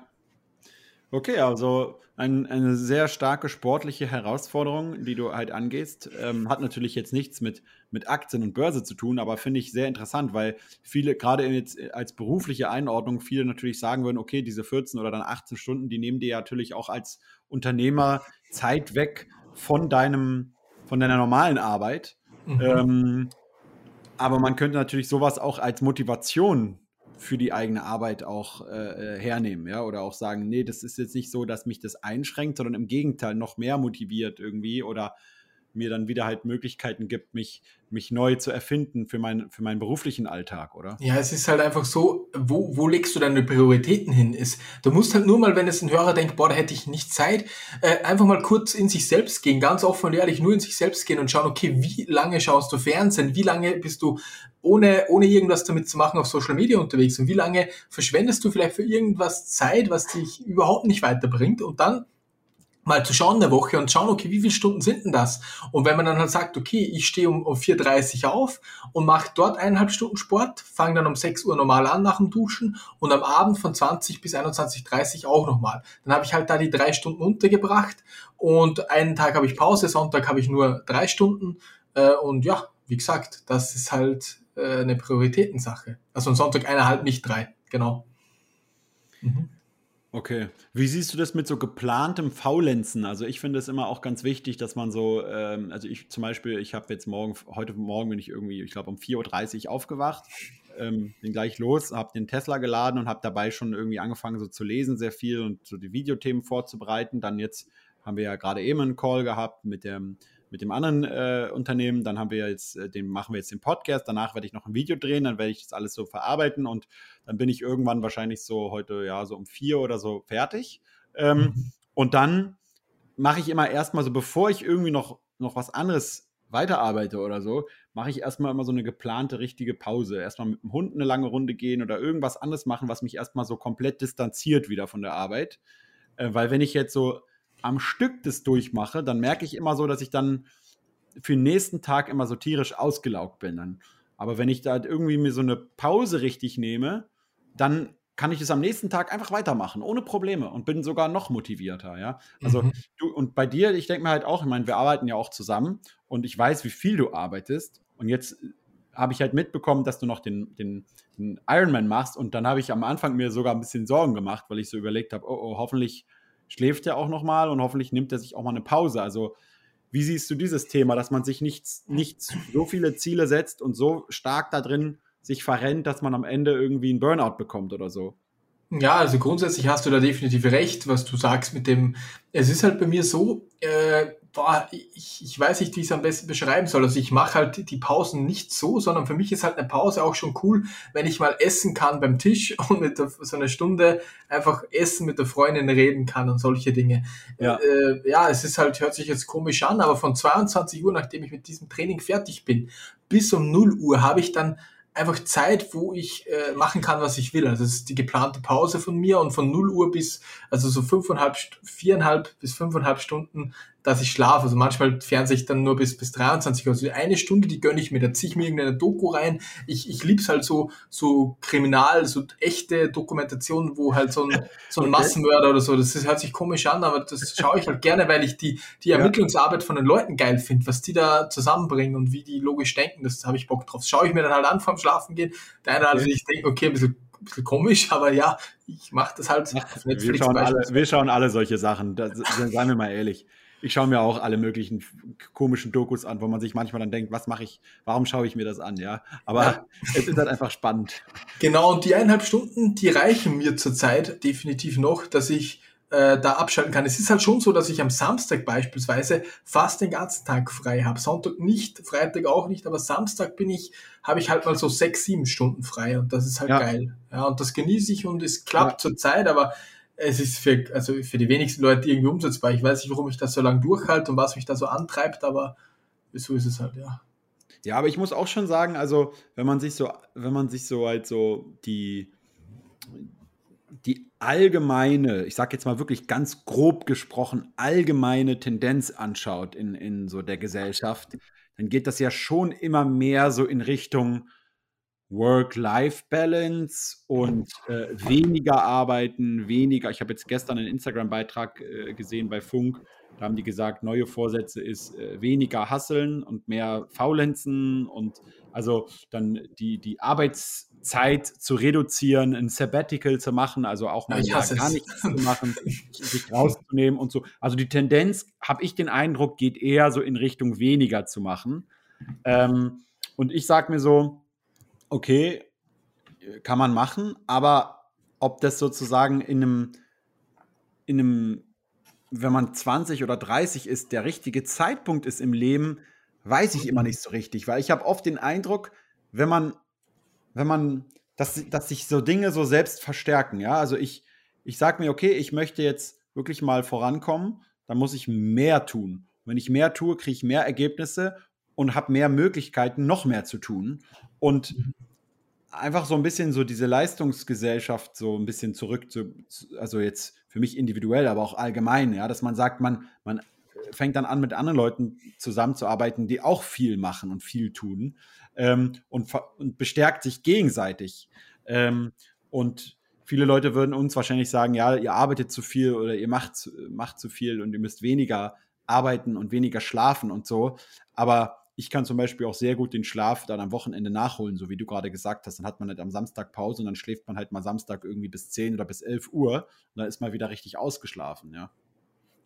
Okay, also ein, eine sehr starke sportliche Herausforderung, die du halt angehst. Ähm, hat natürlich jetzt nichts mit, mit Aktien und Börse zu tun, aber finde ich sehr interessant, weil viele, gerade jetzt als berufliche Einordnung, viele natürlich sagen würden, okay, diese 14 oder dann 18 Stunden, die nehmen dir natürlich auch als Unternehmer Zeit weg von deinem, von deiner normalen Arbeit. Mhm. Ähm, aber man könnte natürlich sowas auch als Motivation für die eigene Arbeit auch äh, äh, hernehmen, ja, oder auch sagen, nee, das ist jetzt nicht so, dass mich das einschränkt, sondern im Gegenteil noch mehr motiviert irgendwie oder mir dann wieder halt Möglichkeiten gibt, mich, mich neu zu erfinden für, mein, für meinen beruflichen Alltag, oder? Ja, es ist halt einfach so, wo, wo legst du deine Prioritäten hin? Ist, du musst halt nur mal, wenn es ein Hörer denkt, boah, da hätte ich nicht Zeit, äh, einfach mal kurz in sich selbst gehen, ganz offen und ehrlich, nur in sich selbst gehen und schauen, okay, wie lange schaust du Fernsehen? Wie lange bist du ohne, ohne irgendwas damit zu machen auf Social Media unterwegs? Und wie lange verschwendest du vielleicht für irgendwas Zeit, was dich überhaupt nicht weiterbringt? Und dann mal zu schauen eine Woche und schauen, okay, wie viele Stunden sind denn das? Und wenn man dann halt sagt, okay, ich stehe um, um 4.30 Uhr auf und mache dort eineinhalb Stunden Sport, fange dann um 6 Uhr normal an nach dem Duschen und am Abend von 20 bis 21.30 Uhr auch nochmal. Dann habe ich halt da die drei Stunden untergebracht und einen Tag habe ich Pause, Sonntag habe ich nur drei Stunden äh, und ja, wie gesagt, das ist halt äh, eine Prioritätensache. Also am Sonntag eineinhalb, nicht drei, genau. Mhm. Okay. Wie siehst du das mit so geplantem Faulenzen? Also ich finde es immer auch ganz wichtig, dass man so, ähm, also ich zum Beispiel, ich habe jetzt morgen, heute Morgen bin ich irgendwie, ich glaube um 4.30 Uhr aufgewacht, ähm, bin gleich los, habe den Tesla geladen und habe dabei schon irgendwie angefangen so zu lesen sehr viel und so die Videothemen vorzubereiten. Dann jetzt haben wir ja gerade eben einen Call gehabt mit dem mit dem anderen äh, Unternehmen. Dann haben wir jetzt, äh, den machen wir jetzt den Podcast. Danach werde ich noch ein Video drehen, dann werde ich das alles so verarbeiten und dann bin ich irgendwann wahrscheinlich so heute, ja, so um vier oder so fertig. Ähm, mhm. Und dann mache ich immer erstmal so, bevor ich irgendwie noch, noch was anderes weiterarbeite oder so, mache ich erstmal immer so eine geplante richtige Pause. Erstmal mit dem Hund eine lange Runde gehen oder irgendwas anderes machen, was mich erstmal so komplett distanziert wieder von der Arbeit. Äh, weil wenn ich jetzt so am Stück das durchmache, dann merke ich immer so, dass ich dann für den nächsten Tag immer so tierisch ausgelaugt bin. Dann. Aber wenn ich da irgendwie mir so eine Pause richtig nehme, dann kann ich es am nächsten Tag einfach weitermachen, ohne Probleme und bin sogar noch motivierter, ja. Also mhm. du und bei dir, ich denke mir halt auch, ich meine, wir arbeiten ja auch zusammen und ich weiß, wie viel du arbeitest und jetzt habe ich halt mitbekommen, dass du noch den, den, den Ironman machst und dann habe ich am Anfang mir sogar ein bisschen Sorgen gemacht, weil ich so überlegt habe, oh, oh hoffentlich schläft er auch noch mal und hoffentlich nimmt er sich auch mal eine Pause. Also wie siehst du dieses Thema, dass man sich nicht, nicht so viele Ziele setzt und so stark da drin sich verrennt, dass man am Ende irgendwie einen Burnout bekommt oder so? Ja, also grundsätzlich hast du da definitiv recht, was du sagst mit dem, es ist halt bei mir so, boah, ich, ich weiß nicht, wie ich es am besten beschreiben soll. Also ich mache halt die Pausen nicht so, sondern für mich ist halt eine Pause auch schon cool, wenn ich mal essen kann beim Tisch [LAUGHS] und mit der, so einer Stunde einfach essen mit der Freundin reden kann und solche Dinge. Ja. Äh, ja, es ist halt, hört sich jetzt komisch an, aber von 22 Uhr, nachdem ich mit diesem Training fertig bin, bis um 0 Uhr habe ich dann einfach Zeit, wo ich äh, machen kann, was ich will. Also das ist die geplante Pause von mir und von 0 Uhr bis, also so fünfeinhalb, viereinhalb bis fünfeinhalb Stunden dass ich schlafe. Also manchmal fernsehe ich dann nur bis, bis 23 Uhr. Also eine Stunde, die gönne ich mir. Da ziehe ich mir irgendeine Doku rein. Ich, ich lieb's halt so, so kriminal, so echte Dokumentationen, wo halt so ein, so ein. Massenmörder oder so, das, das hört sich komisch an, aber das schaue ich halt gerne, weil ich die, die Ermittlungsarbeit von den Leuten geil finde, was die da zusammenbringen und wie die logisch denken. Das habe ich Bock drauf. Das schaue ich mir dann halt an vorm Schlafen gehen. Der eine, also ich denke, okay, ein bisschen bisschen komisch, [LAUGHS] aber ja, ich mache das halt Netflix. Wir schauen, alle, wir schauen alle solche Sachen, das, seien wir mal ehrlich. Ich schaue mir auch alle möglichen komischen Dokus an, wo man sich manchmal dann denkt, was mache ich, warum schaue ich mir das an, ja. Aber ja. [LAUGHS] es ist halt einfach spannend. Genau, und die eineinhalb Stunden, die reichen mir zurzeit definitiv noch, dass ich äh, da abschalten kann. Es ist halt schon so, dass ich am Samstag beispielsweise fast den ganzen Tag frei habe. Sonntag nicht, Freitag auch nicht, aber Samstag bin ich, habe ich halt mal so sechs, sieben Stunden frei und das ist halt ja. geil. Ja, und das genieße ich und es klappt ja. zur Zeit, aber es ist für, also für die wenigsten Leute irgendwie umsetzbar. Ich weiß nicht, warum ich das so lange durchhalte und was mich da so antreibt, aber so ist es halt, ja. Ja, aber ich muss auch schon sagen, also wenn man sich so, wenn man sich so halt so die, die allgemeine, ich sage jetzt mal wirklich ganz grob gesprochen, allgemeine Tendenz anschaut in, in so der Gesellschaft, dann geht das ja schon immer mehr so in Richtung Work-Life-Balance und äh, weniger arbeiten, weniger. Ich habe jetzt gestern einen Instagram-Beitrag äh, gesehen bei Funk, da haben die gesagt, neue Vorsätze ist äh, weniger hasseln und mehr faulenzen und also dann die, die Arbeitszeit zu reduzieren, ein Sabbatical zu machen, also auch mal ja, gar nichts zu machen, [LAUGHS] sich rauszunehmen und so. Also die Tendenz, habe ich den Eindruck, geht eher so in Richtung weniger zu machen. Ähm, und ich sage mir so, okay, kann man machen, aber ob das sozusagen in einem, in einem wenn man 20 oder 30 ist, der richtige Zeitpunkt ist im Leben, weiß ich immer nicht so richtig, weil ich habe oft den Eindruck, wenn man, wenn man, dass, dass sich so Dinge so selbst verstärken, ja, also ich, ich sage mir, okay, ich möchte jetzt wirklich mal vorankommen, dann muss ich mehr tun. Wenn ich mehr tue, kriege ich mehr Ergebnisse und habe mehr Möglichkeiten, noch mehr zu tun. Und mhm. einfach so ein bisschen so diese Leistungsgesellschaft so ein bisschen zurück zu, also jetzt für mich individuell, aber auch allgemein, ja, dass man sagt, man, man fängt dann an, mit anderen Leuten zusammenzuarbeiten, die auch viel machen und viel tun ähm, und, und, bestärkt sich gegenseitig. Ähm, und viele Leute würden uns wahrscheinlich sagen, ja, ihr arbeitet zu viel oder ihr macht, macht zu viel und ihr müsst weniger arbeiten und weniger schlafen und so. Aber ich kann zum Beispiel auch sehr gut den Schlaf dann am Wochenende nachholen, so wie du gerade gesagt hast. Dann hat man halt am Samstag Pause und dann schläft man halt mal Samstag irgendwie bis 10 oder bis 11 Uhr und dann ist man wieder richtig ausgeschlafen, ja.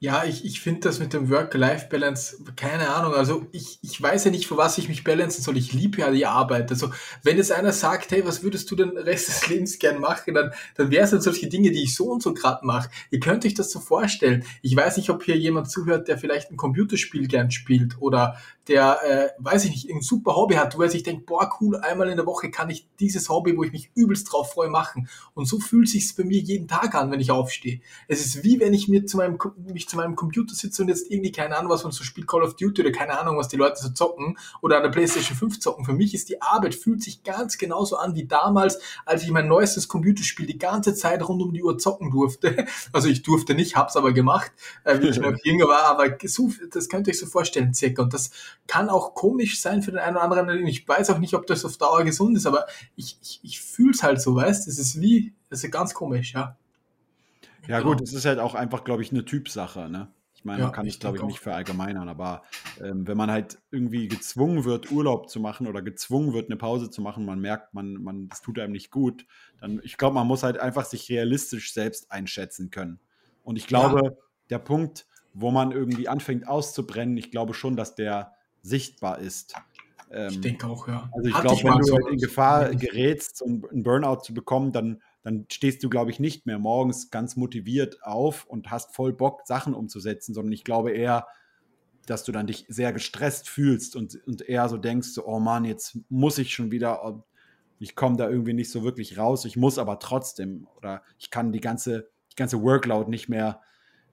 Ja, ich, ich finde das mit dem Work-Life-Balance, keine Ahnung, also ich, ich weiß ja nicht, für was ich mich balancen soll. Ich liebe ja die Arbeit. Also wenn jetzt einer sagt, hey, was würdest du den Rest des Lebens gern machen, dann, dann wäre es halt solche Dinge, die ich so und so gerade mache. Ihr könnt euch das so vorstellen. Ich weiß nicht, ob hier jemand zuhört, der vielleicht ein Computerspiel gern spielt oder der, äh, weiß ich nicht, ein super Hobby hat, wo er sich denkt, boah, cool, einmal in der Woche kann ich dieses Hobby, wo ich mich übelst drauf freue, machen. Und so fühlt sich's bei mir jeden Tag an, wenn ich aufstehe. Es ist wie wenn ich mir zu meinem, mich zu meinem Computer sitze und jetzt irgendwie keine Ahnung, was man so spielt, Call of Duty oder keine Ahnung, was die Leute so zocken oder an der PlayStation 5 zocken. Für mich ist die Arbeit, fühlt sich ganz genauso an wie damals, als ich mein neuestes Computerspiel die ganze Zeit rund um die Uhr zocken durfte. [LAUGHS] Also ich durfte nicht, hab's aber gemacht, äh, wie ich noch [LAUGHS] jünger war, aber so, das könnt ihr euch so vorstellen, circa. Und das kann auch komisch sein für den einen oder anderen. Ich weiß auch nicht, ob das auf Dauer gesund ist, aber ich, ich, ich fühle es halt so, weißt Das ist wie, das ist ganz komisch, ja. Ja, genau. gut, es ist halt auch einfach, glaube ich, eine Typsache, ne? Ich meine, ja, man kann es, glaube ich, nicht verallgemeinern, aber ähm, wenn man halt irgendwie gezwungen wird, Urlaub zu machen oder gezwungen wird, eine Pause zu machen, man merkt, man, man, das tut einem nicht gut, dann, ich glaube, man muss halt einfach sich realistisch selbst einschätzen können. Und ich glaube, ja. der Punkt, wo man irgendwie anfängt auszubrennen, ich glaube schon, dass der sichtbar ist. Ähm, ich denke auch, ja. Also ich glaube, wenn du halt in Gefahr gerätst, um einen Burnout zu bekommen, dann, dann stehst du, glaube ich, nicht mehr morgens ganz motiviert auf und hast voll Bock, Sachen umzusetzen, sondern ich glaube eher, dass du dann dich sehr gestresst fühlst und, und eher so denkst, so, oh Mann, jetzt muss ich schon wieder, ich komme da irgendwie nicht so wirklich raus, ich muss aber trotzdem oder ich kann die ganze, die ganze Workload nicht mehr,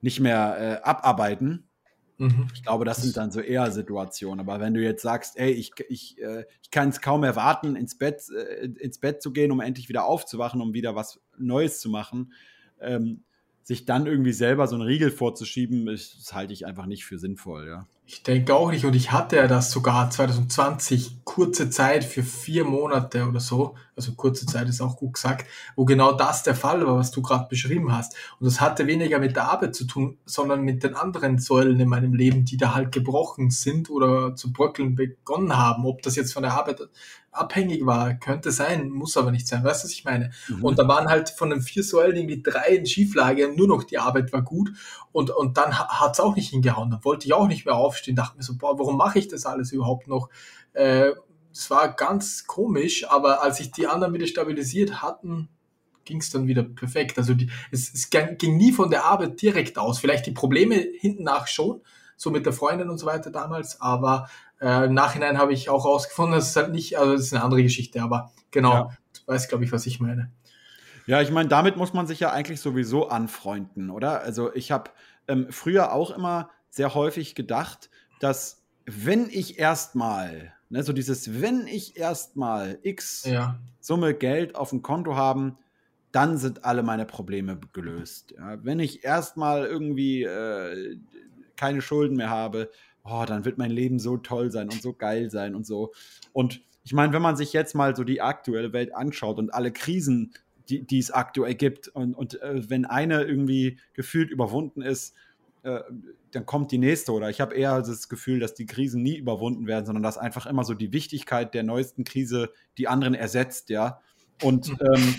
nicht mehr äh, abarbeiten Mhm. Ich glaube, das sind dann so eher Situationen. Aber wenn du jetzt sagst, ey, ich, ich, äh, ich kann es kaum erwarten, ins Bett, äh, ins Bett zu gehen, um endlich wieder aufzuwachen, um wieder was Neues zu machen, ähm, sich dann irgendwie selber so einen Riegel vorzuschieben, das, das halte ich einfach nicht für sinnvoll, ja. Ich denke auch nicht. Und ich hatte ja das sogar 2020, kurze Zeit für vier Monate oder so. Also kurze Zeit ist auch gut gesagt, wo genau das der Fall war, was du gerade beschrieben hast. Und das hatte weniger mit der Arbeit zu tun, sondern mit den anderen Säulen in meinem Leben, die da halt gebrochen sind oder zu bröckeln begonnen haben. Ob das jetzt von der Arbeit abhängig war, könnte sein, muss aber nicht sein. Weißt du, was ich meine? Mhm. Und da waren halt von den vier Säulen irgendwie drei in Schieflage, nur noch die Arbeit war gut. Und, und dann hat es auch nicht hingehauen. Dann wollte ich auch nicht mehr aufstehen. Dachte mir so, boah, warum mache ich das alles überhaupt noch? Äh, es war ganz komisch, aber als sich die anderen wieder stabilisiert hatten, ging es dann wieder perfekt. Also die, es, es ging nie von der Arbeit direkt aus. Vielleicht die Probleme hinten nach schon, so mit der Freundin und so weiter damals, aber äh, Im Nachhinein habe ich auch rausgefunden, dass es halt nicht, also das ist eine andere Geschichte, aber genau, ja. du weißt, glaube ich, was ich meine. Ja, ich meine, damit muss man sich ja eigentlich sowieso anfreunden, oder? Also ich habe ähm, früher auch immer sehr häufig gedacht, dass wenn ich erstmal, ne, so dieses, wenn ich erstmal X ja. Summe Geld auf dem Konto haben, dann sind alle meine Probleme gelöst. Ja, wenn ich erstmal irgendwie äh, keine Schulden mehr habe, oh, dann wird mein Leben so toll sein und so geil sein und so. Und ich meine, wenn man sich jetzt mal so die aktuelle Welt anschaut und alle Krisen, die, die es aktuell gibt, und, und äh, wenn eine irgendwie gefühlt überwunden ist, äh, dann kommt die nächste. Oder ich habe eher das Gefühl, dass die Krisen nie überwunden werden, sondern dass einfach immer so die Wichtigkeit der neuesten Krise die anderen ersetzt, ja. Und, mhm. ähm,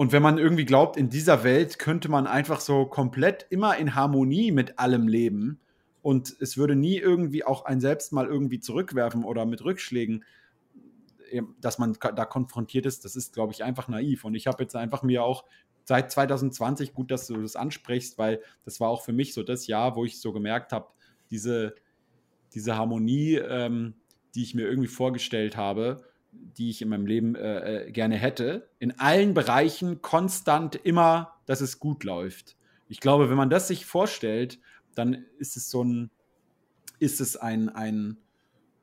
und wenn man irgendwie glaubt, in dieser Welt könnte man einfach so komplett immer in Harmonie mit allem leben, und es würde nie irgendwie auch ein selbst mal irgendwie zurückwerfen oder mit Rückschlägen, dass man da konfrontiert ist, das ist, glaube ich, einfach naiv. Und ich habe jetzt einfach mir auch seit 2020, gut, dass du das ansprichst, weil das war auch für mich so das Jahr, wo ich so gemerkt habe, diese, diese Harmonie, ähm, die ich mir irgendwie vorgestellt habe, die ich in meinem Leben äh, äh gerne hätte, in allen Bereichen konstant immer, dass es gut läuft. Ich glaube, wenn man das sich vorstellt dann ist es so ein, ist es ein, ein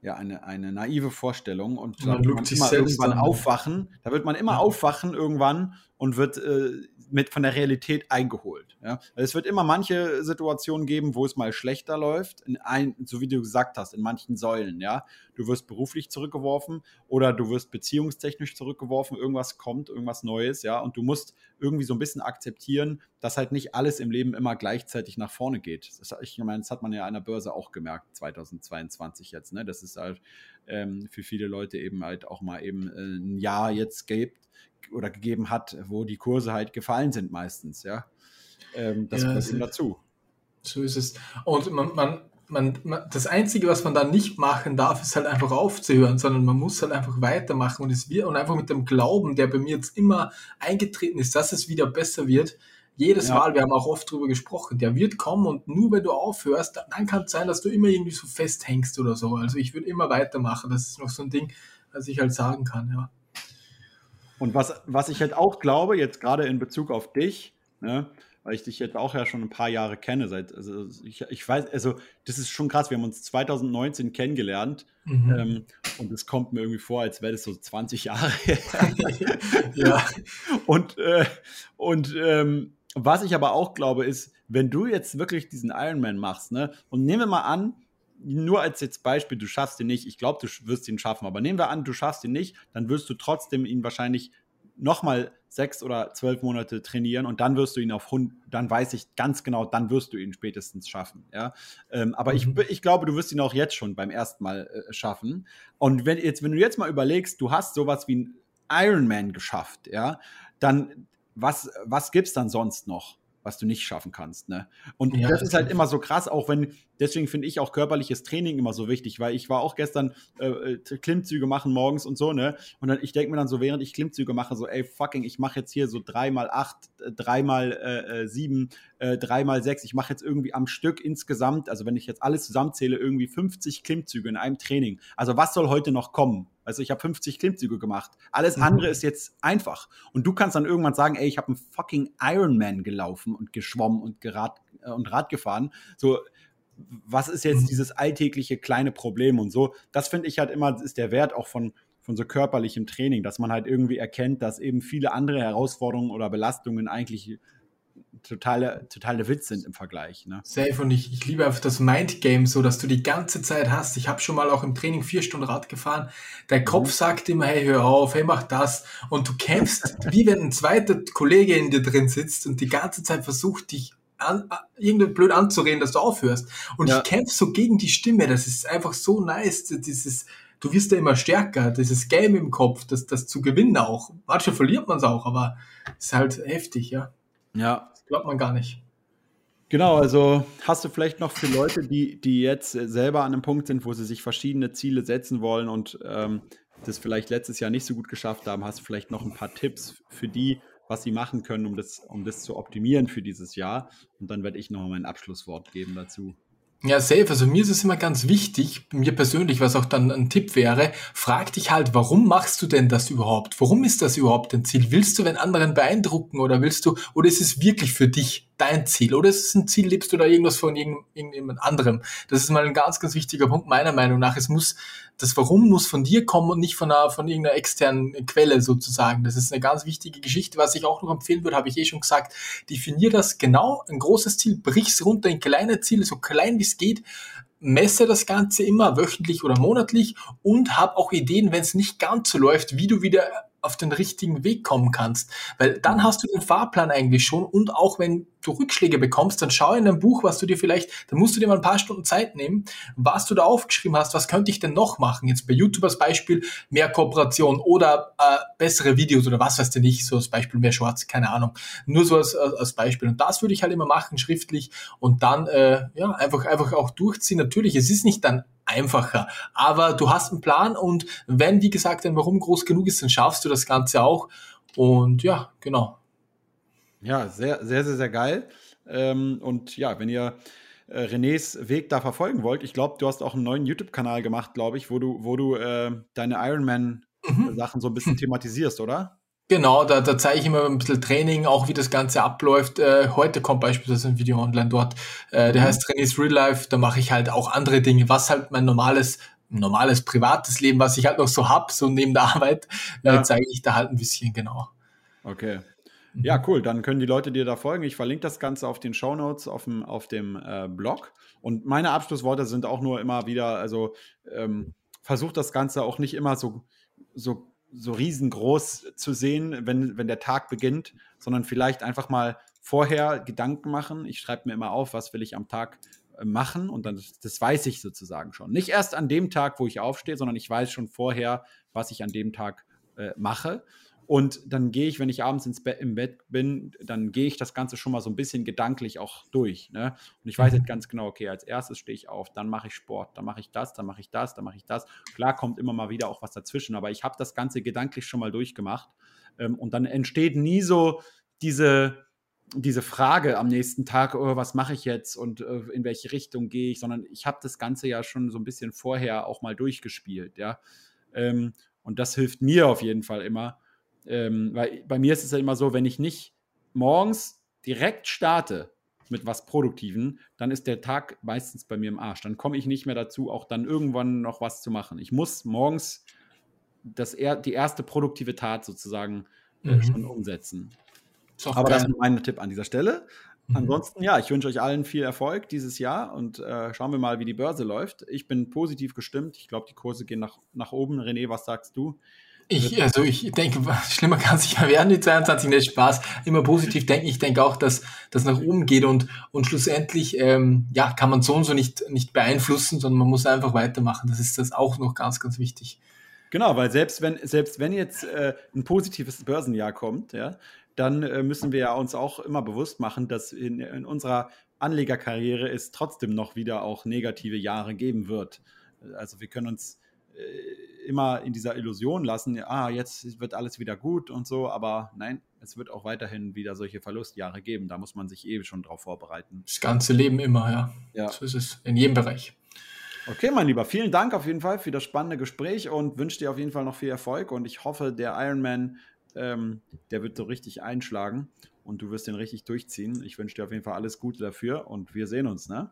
ja, eine, eine naive Vorstellung und da wird man immer irgendwann an. aufwachen. Da wird man immer ja. aufwachen irgendwann und wird äh, mit von der Realität eingeholt. Ja? Es wird immer manche Situationen geben, wo es mal schlechter läuft, in ein, so wie du gesagt hast, in manchen Säulen. Ja, du wirst beruflich zurückgeworfen oder du wirst beziehungstechnisch zurückgeworfen. Irgendwas kommt, irgendwas Neues. Ja, und du musst irgendwie so ein bisschen akzeptieren, dass halt nicht alles im Leben immer gleichzeitig nach vorne geht. Das, ich meine, das hat man ja an der Börse auch gemerkt 2022 jetzt. Ne, das ist halt ähm, für viele Leute eben halt auch mal eben äh, ein Jahr jetzt gibt oder gegeben hat, wo die Kurse halt gefallen sind meistens, ja. Ähm, das ja, gehört eben dazu. So ist es. Und man, man, man, man, das Einzige, was man da nicht machen darf, ist halt einfach aufzuhören, sondern man muss halt einfach weitermachen und es wird und einfach mit dem Glauben, der bei mir jetzt immer eingetreten ist, dass es wieder besser wird. Jedes ja. Mal, wir haben auch oft drüber gesprochen, der wird kommen und nur wenn du aufhörst, dann kann es sein, dass du immer irgendwie so festhängst oder so. Also ich würde immer weitermachen. Das ist noch so ein Ding, was ich halt sagen kann, ja. Und was, was ich halt auch glaube, jetzt gerade in Bezug auf dich, ne, weil ich dich jetzt auch ja schon ein paar Jahre kenne, seit, also ich, ich weiß, also das ist schon krass, wir haben uns 2019 kennengelernt mhm. ähm, und es kommt mir irgendwie vor, als wäre das so 20 Jahre [LAUGHS] her. ja. Und, äh, und ähm, was ich aber auch glaube, ist, wenn du jetzt wirklich diesen Ironman machst, ne, und nehmen wir mal an, nur als jetzt Beispiel, du schaffst ihn nicht, ich glaube, du wirst ihn schaffen, aber nehmen wir an, du schaffst ihn nicht, dann wirst du trotzdem ihn wahrscheinlich nochmal sechs oder zwölf Monate trainieren und dann wirst du ihn auf Hund, dann weiß ich ganz genau, dann wirst du ihn spätestens schaffen. Ja? Ähm, aber mhm. ich, ich glaube, du wirst ihn auch jetzt schon beim ersten Mal äh, schaffen. Und wenn, jetzt, wenn du jetzt mal überlegst, du hast sowas wie ein Ironman geschafft, ja, dann was, was gibt es dann sonst noch? Was du nicht schaffen kannst. Ne? Und ja, das ist halt immer so krass, auch wenn, deswegen finde ich auch körperliches Training immer so wichtig, weil ich war auch gestern äh, äh Klimmzüge machen morgens und so, ne? Und dann, ich denke mir dann so, während ich Klimmzüge mache, so, ey, fucking, ich mache jetzt hier so dreimal acht, äh, dreimal äh, äh, sieben, äh, dreimal sechs, ich mache jetzt irgendwie am Stück insgesamt, also wenn ich jetzt alles zusammenzähle, irgendwie 50 Klimmzüge in einem Training. Also was soll heute noch kommen? Also ich habe 50 Klimmzüge gemacht. Alles mhm. andere ist jetzt einfach. Und du kannst dann irgendwann sagen, ey, ich habe einen fucking Ironman gelaufen und geschwommen und gerad äh, und Rad gefahren. So, was ist jetzt mhm. dieses alltägliche kleine Problem und so? Das finde ich halt immer, ist der Wert auch von, von so körperlichem Training, dass man halt irgendwie erkennt, dass eben viele andere Herausforderungen oder Belastungen eigentlich totale, totale Witz sind im Vergleich. Ne? Safe und ich, ich liebe einfach das Mindgame, so dass du die ganze Zeit hast. Ich habe schon mal auch im Training vier Stunden Rad gefahren. Dein Kopf mhm. sagt immer, hey, hör auf, hey, mach das. Und du kämpfst, [LAUGHS] wie wenn ein zweiter Kollege in dir drin sitzt und die ganze Zeit versucht, dich an, irgendwie blöd anzureden, dass du aufhörst. Und ja. ich kämpfe so gegen die Stimme. Das ist einfach so nice, dieses du wirst ja immer stärker, dieses Game im Kopf, das, das zu gewinnen auch. Manchmal verliert man es auch, aber es ist halt heftig, ja. Ja. Glaubt man gar nicht. Genau, also hast du vielleicht noch für Leute, die, die jetzt selber an einem Punkt sind, wo sie sich verschiedene Ziele setzen wollen und ähm, das vielleicht letztes Jahr nicht so gut geschafft haben, hast du vielleicht noch ein paar Tipps für die, was sie machen können, um das, um das zu optimieren für dieses Jahr. Und dann werde ich noch mein Abschlusswort geben dazu. Ja, safe. Also mir ist es immer ganz wichtig, mir persönlich, was auch dann ein Tipp wäre, frag dich halt, warum machst du denn das überhaupt? Warum ist das überhaupt ein Ziel? Willst du wenn anderen beeindrucken oder willst du, oder ist es wirklich für dich? Dein Ziel oder ist es ein Ziel, lebst du da irgendwas von irgendjemand anderem? Das ist mal ein ganz, ganz wichtiger Punkt meiner Meinung nach. Es muss, das Warum muss von dir kommen und nicht von, einer, von irgendeiner externen Quelle sozusagen. Das ist eine ganz wichtige Geschichte. Was ich auch noch empfehlen würde, habe ich eh schon gesagt, definier das genau, ein großes Ziel, brich's runter in kleine Ziele, so klein wie es geht, messe das Ganze immer wöchentlich oder monatlich und hab auch Ideen, wenn es nicht ganz so läuft, wie du wieder auf den richtigen Weg kommen kannst. Weil dann hast du den Fahrplan eigentlich schon und auch wenn du Rückschläge bekommst, dann schau in ein Buch, was du dir vielleicht, dann musst du dir mal ein paar Stunden Zeit nehmen, was du da aufgeschrieben hast, was könnte ich denn noch machen? Jetzt bei YouTube als Beispiel mehr Kooperation oder äh, bessere Videos oder was weiß du nicht, so als Beispiel mehr Shorts, keine Ahnung. Nur so als, als Beispiel. Und das würde ich halt immer machen, schriftlich und dann äh, ja einfach, einfach auch durchziehen. Natürlich, es ist nicht dann einfacher. Aber du hast einen Plan und wenn, wie gesagt, ein Warum groß genug ist, dann schaffst du das Ganze auch. Und ja, genau. Ja, sehr, sehr, sehr, sehr geil. Ähm, und ja, wenn ihr äh, Renés Weg da verfolgen wollt, ich glaube, du hast auch einen neuen YouTube-Kanal gemacht, glaube ich, wo du, wo du äh, deine Ironman-Sachen mhm. so ein bisschen [LAUGHS] thematisierst, oder? Genau, da, da zeige ich immer ein bisschen Training, auch wie das Ganze abläuft. Äh, heute kommt beispielsweise ein Video online dort, äh, der mhm. heißt Trainings Real Life. Da mache ich halt auch andere Dinge, was halt mein normales normales privates Leben, was ich halt noch so hab, so neben der [LAUGHS] Arbeit, äh, ja. äh, zeige ich da halt ein bisschen genau. Okay. Mhm. Ja, cool. Dann können die Leute dir da folgen. Ich verlinke das Ganze auf den Show Notes auf dem, auf dem äh, Blog. Und meine Abschlussworte sind auch nur immer wieder, also ähm, versucht das Ganze auch nicht immer so, so so riesengroß zu sehen, wenn, wenn der Tag beginnt, sondern vielleicht einfach mal vorher Gedanken machen. Ich schreibe mir immer auf, was will ich am Tag äh, machen und dann das weiß ich sozusagen schon. Nicht erst an dem Tag, wo ich aufstehe, sondern ich weiß schon vorher, was ich an dem Tag äh, mache. Und dann gehe ich, wenn ich abends ins Bett, im Bett bin, dann gehe ich das Ganze schon mal so ein bisschen gedanklich auch durch. Ne? Und ich weiß jetzt mhm. ganz genau, okay, als erstes stehe ich auf, dann mache ich Sport, dann mache ich das, dann mache ich das, dann mache ich das. Klar kommt immer mal wieder auch was dazwischen, aber ich habe das Ganze gedanklich schon mal durchgemacht. Ähm, und dann entsteht nie so diese, diese Frage am nächsten Tag, oh, was mache ich jetzt und äh, in welche Richtung gehe ich, sondern ich habe das Ganze ja schon so ein bisschen vorher auch mal durchgespielt, ja. Ähm, und das hilft mir auf jeden Fall immer, ähm, weil bei mir ist es ja immer so, wenn ich nicht morgens direkt starte mit was Produktiven, dann ist der Tag meistens bei mir im Arsch. Dann komme ich nicht mehr dazu, auch dann irgendwann noch was zu machen. Ich muss morgens das er, die erste produktive Tat sozusagen äh, mhm. schon umsetzen. Aber geil. das ist mein Tipp an dieser Stelle. Mhm. Ansonsten, ja, ich wünsche euch allen viel Erfolg dieses Jahr und äh, schauen wir mal, wie die Börse läuft. Ich bin positiv gestimmt. Ich glaube, die Kurse gehen nach, nach oben. René, was sagst du? Ich, also ich denke, [LAUGHS] schlimmer kann es nicht mehr werden, die 22, nicht Spaß. Immer positiv denken. Ich denke auch, dass das nach oben geht und, und schlussendlich, ähm, ja, kann man so und so nicht, nicht beeinflussen, sondern man muss einfach weitermachen. Das ist das auch noch ganz, ganz wichtig. Genau, weil selbst wenn, selbst wenn jetzt äh, ein positives Börsenjahr kommt, ja, dann äh, müssen wir ja uns auch immer bewusst machen, dass in, in unserer Anlegerkarriere es trotzdem noch wieder auch negative Jahre geben wird. Also wir können uns immer in dieser Illusion lassen, ah, jetzt wird alles wieder gut und so, aber nein, es wird auch weiterhin wieder solche Verlustjahre geben. Da muss man sich eh schon drauf vorbereiten. Das ganze Leben immer, ja. ja. So ist es in jedem Bereich. Okay, mein Lieber, vielen Dank auf jeden Fall für das spannende Gespräch und wünsche dir auf jeden Fall noch viel Erfolg. Und ich hoffe, der Ironman, ähm, der wird so richtig einschlagen und du wirst den richtig durchziehen. Ich wünsche dir auf jeden Fall alles Gute dafür und wir sehen uns, ne?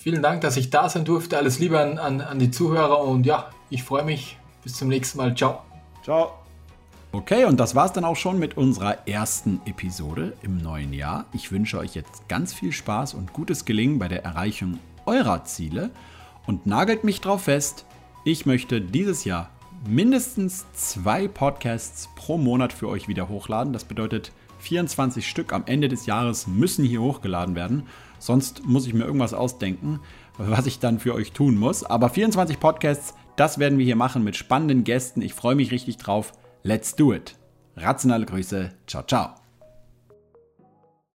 Vielen Dank, dass ich da sein durfte. Alles Liebe an, an, an die Zuhörer und ja, ich freue mich. Bis zum nächsten Mal. Ciao. Ciao. Okay, und das war's dann auch schon mit unserer ersten Episode im neuen Jahr. Ich wünsche euch jetzt ganz viel Spaß und gutes Gelingen bei der Erreichung eurer Ziele und nagelt mich drauf fest, ich möchte dieses Jahr mindestens zwei Podcasts pro Monat für euch wieder hochladen. Das bedeutet, 24 Stück am Ende des Jahres müssen hier hochgeladen werden. Sonst muss ich mir irgendwas ausdenken, was ich dann für euch tun muss. Aber 24 Podcasts, das werden wir hier machen mit spannenden Gästen. Ich freue mich richtig drauf. Let's do it. Rationale Grüße. Ciao, ciao.